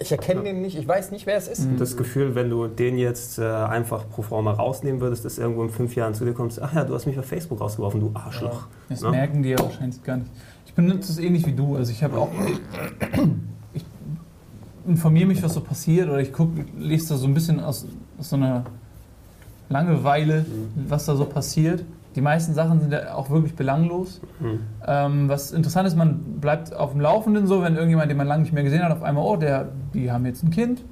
Ich erkenne den nicht, ich weiß nicht, wer es ist. Das Gefühl, wenn du den jetzt äh, einfach pro forma rausnehmen würdest, dass irgendwo in fünf Jahren zu dir kommst, ach ja, du hast mich bei Facebook rausgeworfen, du Arschloch. Das Ne? merken die ja wahrscheinlich gar nicht. Ich benutze es ähnlich wie du. Also ich habe auch. Ich informiere mich, was so passiert, oder ich guck, lese da so ein bisschen aus, aus so einer Langeweile, was da so passiert. Die meisten Sachen sind ja auch wirklich belanglos. Mhm. Ähm, was interessant ist, man bleibt auf dem Laufenden so, wenn irgendjemand, den man lange nicht mehr gesehen hat, auf einmal, oh, der, die haben jetzt ein Kind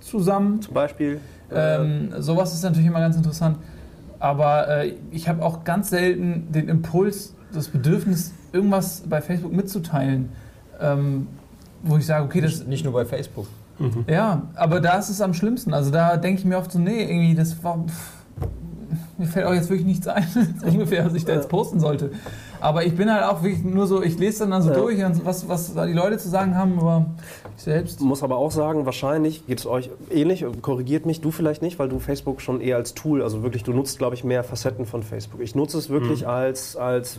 zusammen. Zum Beispiel. äh, Ähm, sowas ist natürlich immer ganz interessant. Aber äh, ich habe auch ganz selten den Impuls, das Bedürfnis, irgendwas bei Facebook mitzuteilen, ähm, wo ich sage, okay, das, Nicht, nicht nur bei Facebook. ja, aber da ist es am schlimmsten. Also da denke ich mir oft so, nee, irgendwie, das war. Pff, mir fällt auch jetzt wirklich nichts ein, ungefähr, was ich da jetzt posten sollte. Aber ich bin halt auch wirklich nur so, ich lese dann, dann so Ja. durch, und was, was da die Leute zu sagen haben, aber ich selbst. muss aber auch sagen, wahrscheinlich geht es euch ähnlich, korrigiert mich, du vielleicht nicht, weil du Facebook schon eher als Tool, also wirklich, du nutzt, glaube ich, mehr Facetten von Facebook. Ich nutze es wirklich als, als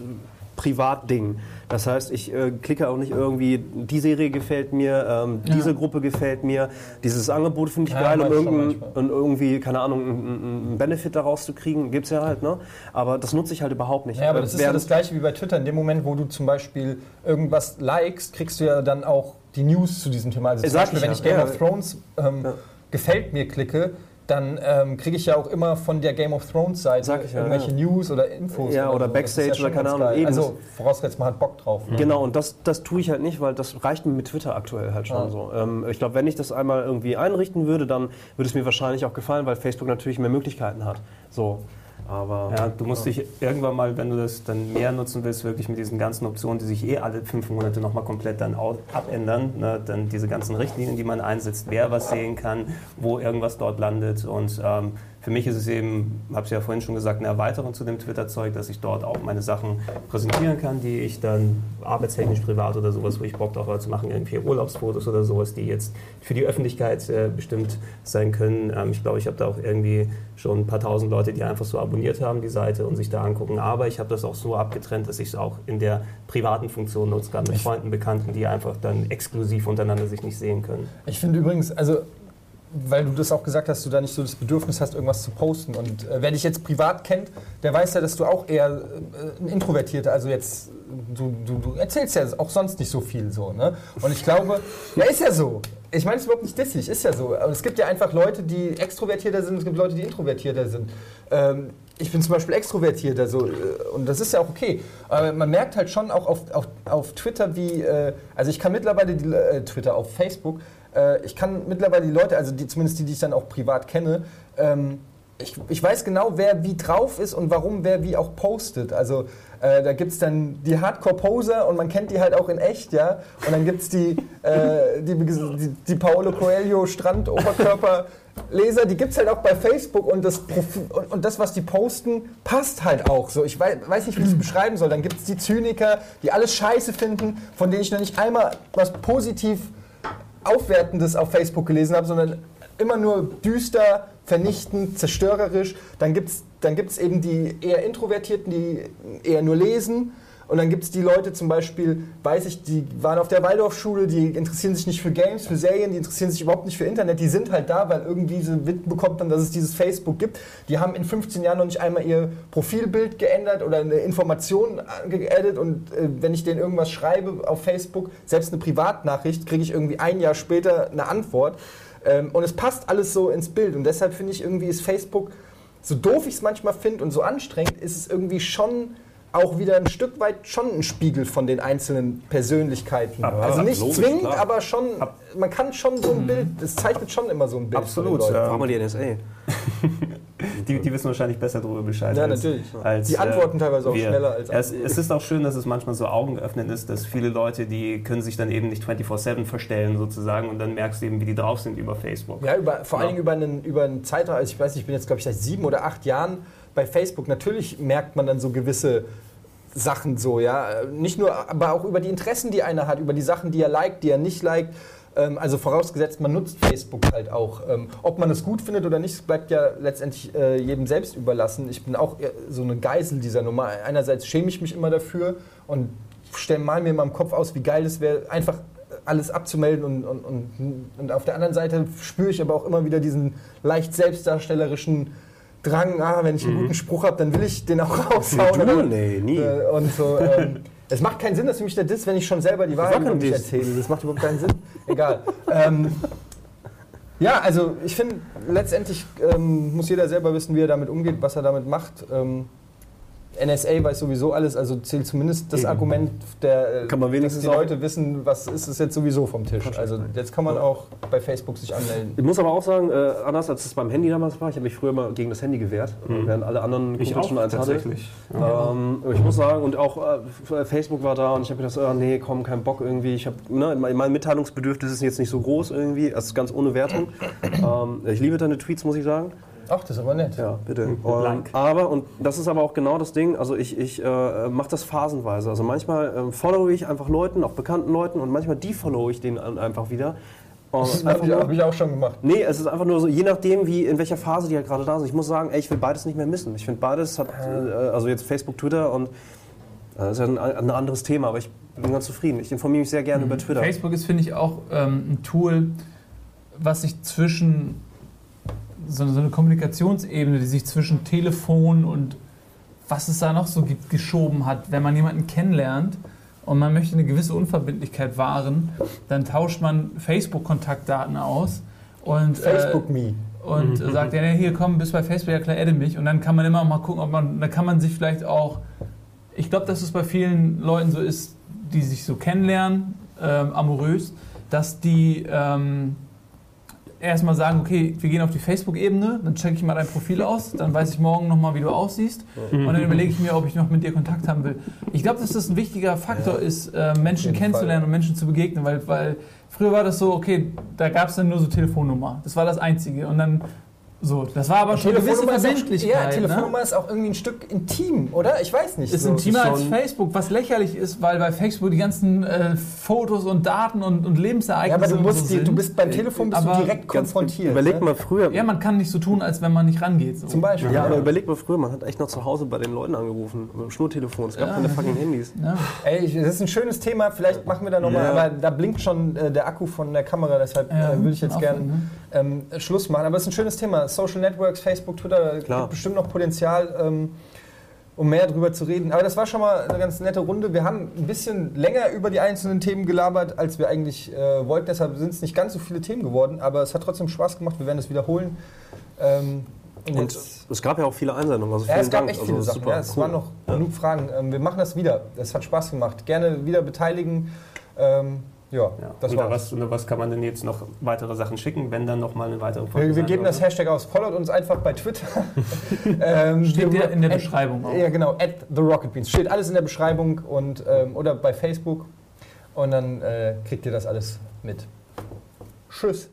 Privatding. Das heißt, ich äh, klicke auch nicht irgendwie, die Serie gefällt mir, ähm, Ja. diese Gruppe gefällt mir, dieses Angebot finde ich Ja, geil, um, um irgendwie, keine Ahnung, einen Benefit daraus zu kriegen, gibt es ja halt, ne? Aber das nutze ich halt überhaupt nicht. Ja, aber Äh, das ist ja das gleiche wie bei Twitter. In dem Moment, wo du zum Beispiel irgendwas likest, kriegst du ja dann auch die News zu diesem Thema. Also zum Beispiel, wenn ich Game ja. of Thrones ähm, gefällt mir klicke, dann ähm, kriege ich ja auch immer von der Game of Thrones Seite ja, irgendwelche ja. News oder Infos. Ja, oder so. Das ist Backstage ja oder keine Ahnung, eben. Also vorausgesetzt, man hat Bock drauf. Ne? Genau, und das, das tue ich halt nicht, weil das reicht mir mit Twitter aktuell halt schon Ah. so. Ähm, ich glaube, wenn ich das einmal irgendwie einrichten würde, dann würde es mir wahrscheinlich auch gefallen, weil Facebook natürlich mehr Möglichkeiten hat. So, aber Ja, du musst dich irgendwann mal, wenn du das dann mehr nutzen willst, wirklich mit diesen ganzen Optionen, die sich eh alle fünf Monate nochmal komplett dann abändern, ne, dann diese ganzen Richtlinien, die man einsetzt, wer was sehen kann, wo irgendwas dort landet und ähm, für mich ist es eben, habe ich ja vorhin schon gesagt, eine Erweiterung zu dem Twitter-Zeug, dass ich dort auch meine Sachen präsentieren kann, die ich dann arbeitstechnisch, privat oder sowas, wo ich Bock drauf habe zu machen, irgendwie Urlaubsfotos oder sowas, die jetzt für die Öffentlichkeit äh, bestimmt sein können. Ähm, ich glaube, ich habe da auch irgendwie schon ein paar tausend Leute, die einfach so abonniert haben, die Seite und sich da angucken. Aber ich habe das auch so abgetrennt, dass ich es auch in der privaten Funktion nutzen kann, mit Freunden, Bekannten, die einfach dann exklusiv untereinander sich nicht sehen können. Ich finde übrigens, also weil du das auch gesagt hast, du da nicht so das Bedürfnis hast, irgendwas zu posten. Und äh, wer dich jetzt privat kennt, der weiß ja, dass du auch eher äh, ein Introvertierter, also jetzt, du, du, du erzählst ja auch sonst nicht so viel so. Ne? Und ich glaube, ja, ist ja so. Ich meine es überhaupt nicht dissig, ist ja so. Aber es gibt ja einfach Leute, die extrovertierter sind, es gibt Leute, die introvertierter sind. Ähm, ich bin zum Beispiel extrovertierter so, äh, und das ist ja auch okay. Aber man merkt halt schon auch auf, auf, auf Twitter, wie, äh, also ich kann mittlerweile die, äh, Twitter, auf Facebook, äh, ich kann mittlerweile die Leute, also die, zumindest die, die ich dann auch privat kenne, ähm, ich, ich, weiß genau, wer wie drauf ist und warum wer wie auch postet. Also äh, da gibt es dann die Hardcore-Poser und man kennt die halt auch in echt, ja. Und dann gibt es die, äh, die, die, die Paolo Coelho Strand-Oberkörper-Leser, die gibt es halt auch bei Facebook und das, und, und, das, was die posten, passt halt auch. So, ich weiß, weiß nicht, wie ich es beschreiben soll. Dann gibt es die Zyniker, die alles scheiße finden, von denen ich noch nicht einmal was positiv Aufwertendes auf Facebook gelesen habe, sondern immer nur düster, vernichtend, zerstörerisch. Dann gibt es dann gibt's eben die eher Introvertierten, die eher nur lesen. Und dann gibt es die Leute zum Beispiel, weiß ich, die waren auf der Waldorfschule, die interessieren sich nicht für Games, für Serien, die interessieren sich überhaupt nicht für Internet. Die sind halt da, weil irgendwie sie mitbekommt dann, dass es dieses Facebook gibt. Die haben in 15 Jahren noch nicht einmal ihr Profilbild geändert oder eine Information geaddet. Und äh, wenn ich denen irgendwas schreibe auf Facebook, selbst eine Privatnachricht, kriege ich irgendwie ein Jahr später eine Antwort. Ähm, und es passt alles so ins Bild. Und deshalb finde ich irgendwie ist Facebook, so doof ich es manchmal finde und so anstrengend, ist es irgendwie schon auch wieder ein Stück weit schon ein Spiegel von den einzelnen Persönlichkeiten. Aber also nicht logisch, zwingend, klar. aber schon, man kann schon so ein Bild, es zeichnet schon immer so ein Bild. Absolut, von den Leuten. ja. Die NSA. Die, die wissen wahrscheinlich besser darüber Bescheid. Ja, als, natürlich. Als, Die antworten teilweise auch wir. schneller als es, es ist auch schön, dass es manchmal so augenöffnend ist, dass viele Leute, die können sich dann eben nicht 24-7 verstellen sozusagen und dann merkst du eben, wie die drauf sind über Facebook. Ja, über, vor Ja. allen Dingen über einen, über einen Zeitraum, also ich weiß nicht, ich bin jetzt glaube ich seit sieben oder acht Jahren bei Facebook. Natürlich merkt man dann so gewisse Sachen so, ja. Nicht nur, aber auch über die Interessen, die einer hat, über die Sachen, die er liked, die er nicht liked. Ähm, Also vorausgesetzt, man nutzt Facebook halt auch. Ähm, Ob man es gut findet oder nicht, bleibt ja letztendlich äh, jedem selbst überlassen. Ich bin auch eher so eine Geisel dieser Nummer. Einerseits schäme ich mich immer dafür und stelle mal mir in meinem Kopf aus, wie geil es wäre, einfach alles abzumelden und, und, und, und auf der anderen Seite spüre ich aber auch immer wieder diesen leicht selbstdarstellerischen Drang, ah, wenn ich einen guten Spruch habe, dann will ich den auch raushauen. Du? Oder- Nee, nie. äh, Und so, ähm, es macht keinen Sinn, dass du mich da disst, wenn ich schon selber die Wahrheit über mich erzähle. Das macht überhaupt keinen Sinn. Egal. Ähm, ja, also ich finde, letztendlich ähm, muss jeder selber wissen, wie er damit umgeht, was er damit macht. Ähm, NSA weiß sowieso alles, also zählt zumindest das Eben. Argument, der, äh, Kann man wenigstens dass die. Leute wissen, was ist es jetzt sowieso vom Tisch. Also jetzt kann man auch bei Facebook sich anmelden. Ich muss aber auch sagen, äh, anders als es beim Handy damals war, ich habe mich früher mal gegen das Handy gewehrt, während alle anderen Ich auch schon eins hatte. tatsächlich. Ja. Ähm, ich muss sagen, und auch äh, Facebook war da und ich habe gedacht, oh, nee, komm, kein Bock irgendwie. Ich habe, ne, mein Mitteilungsbedürfnis ist jetzt nicht so groß irgendwie, also ganz ohne Wertung. ähm, ich liebe deine Tweets, muss ich sagen. Ach, das ist aber nett. Ja, bitte. Und, Like. aber, und das ist aber auch genau das Ding, also ich, ich äh, mache das phasenweise. Also manchmal ähm, followe ich einfach Leuten, auch bekannten Leuten, und manchmal defollowe ich denen einfach wieder. Und Das einfach habe ich, nur- hab ich auch schon gemacht. Nee, es ist einfach nur so, je nachdem, wie, in welcher Phase die halt gerade da sind. Ich muss sagen, ey, ich will beides nicht mehr missen. Ich finde beides hat, äh, also jetzt Facebook, Twitter und äh, das ist ja ein, ein anderes Thema, aber ich bin ganz zufrieden. Ich informiere mich sehr gerne über Twitter. Facebook ist, finde ich, auch ähm, ein Tool, was sich zwischen so, so eine Kommunikationsebene, die sich zwischen Telefon und was es da noch so gibt, geschoben hat. Wenn man jemanden kennenlernt und man möchte eine gewisse Unverbindlichkeit wahren, dann tauscht man Facebook-Kontaktdaten aus und äh, Facebook Me. und sagt, ja, hier komm, bist bei Facebook, ja klar, adde mich. Und dann kann man immer mal gucken, ob man, da kann man sich vielleicht auch, ich glaube, dass es bei vielen Leuten so ist, die sich so kennenlernen, ähm, amorös, dass die ähm, erstmal sagen, okay, wir gehen auf die Facebook-Ebene, dann checke ich mal dein Profil aus, dann weiß ich morgen nochmal, wie du aussiehst. Und dann überlege ich mir, ob ich noch mit dir Kontakt haben will. Ich glaube, dass das ein wichtiger Faktor ist, äh, Menschen kennenzulernen Fall. und Menschen zu begegnen, weil, weil früher war das so, okay, da gab es dann nur so Telefonnummer, das war das Einzige. Und dann So, das war aber schon eine gewisse auch, Verbindlichkeit. ja, ne? Telefonnummer ist auch irgendwie ein Stück intim, oder? Ich weiß nicht. Ist so. intimer ist als Facebook, was lächerlich ist, weil bei Facebook die ganzen äh, Fotos und Daten und, und ja, Lebensereignisse aber du, musst so sind. du bist beim Telefon bist du aber direkt konfrontiert. Überleg ne? mal früher. Ja, man kann nicht so tun, als wenn man nicht rangeht. So. Zum Beispiel. Ja, aber überleg mal früher, man hat echt noch zu Hause bei den Leuten angerufen, mit dem Schnurtelefon. Es gab Ja. keine fucking Handys. Ja. Ey, das ist ein schönes Thema, vielleicht machen wir da nochmal, Ja. aber da blinkt schon äh, der Akku von der Kamera, deshalb Ja, äh, würde ich jetzt gerne ne? Ähm, Schluss machen. Aber es ist ein schönes Thema. Social Networks, Facebook, Twitter, Klar. gibt bestimmt noch Potenzial, ähm, um mehr drüber zu reden. Aber das war schon mal eine ganz nette Runde. Wir haben ein bisschen länger über die einzelnen Themen gelabert, als wir eigentlich äh, wollten. Deshalb sind es nicht ganz so viele Themen geworden, aber es hat trotzdem Spaß gemacht. Wir werden es wiederholen. Ähm, Und jetzt- es gab ja auch viele Einsendungen. Also ja, es gab Dank. echt also, viele Sachen. super, Ja, es cool. waren noch genug Fragen. Ähm, wir machen das wieder. Es hat Spaß gemacht. Gerne wieder beteiligen. Ähm, ja, Ja. das unter, war's. was, unter was kann man denn jetzt noch weitere Sachen schicken, wenn dann noch mal eine weitere Folge Wir, wir geben das? Hashtag aus. Followt uns einfach bei Twitter. ähm, Steht wir- ja in der at- Beschreibung auch. Ja, genau. At the Rocket Beans. Steht alles in der Beschreibung und, ähm, oder bei Facebook. Und dann äh, kriegt ihr das alles mit. Tschüss.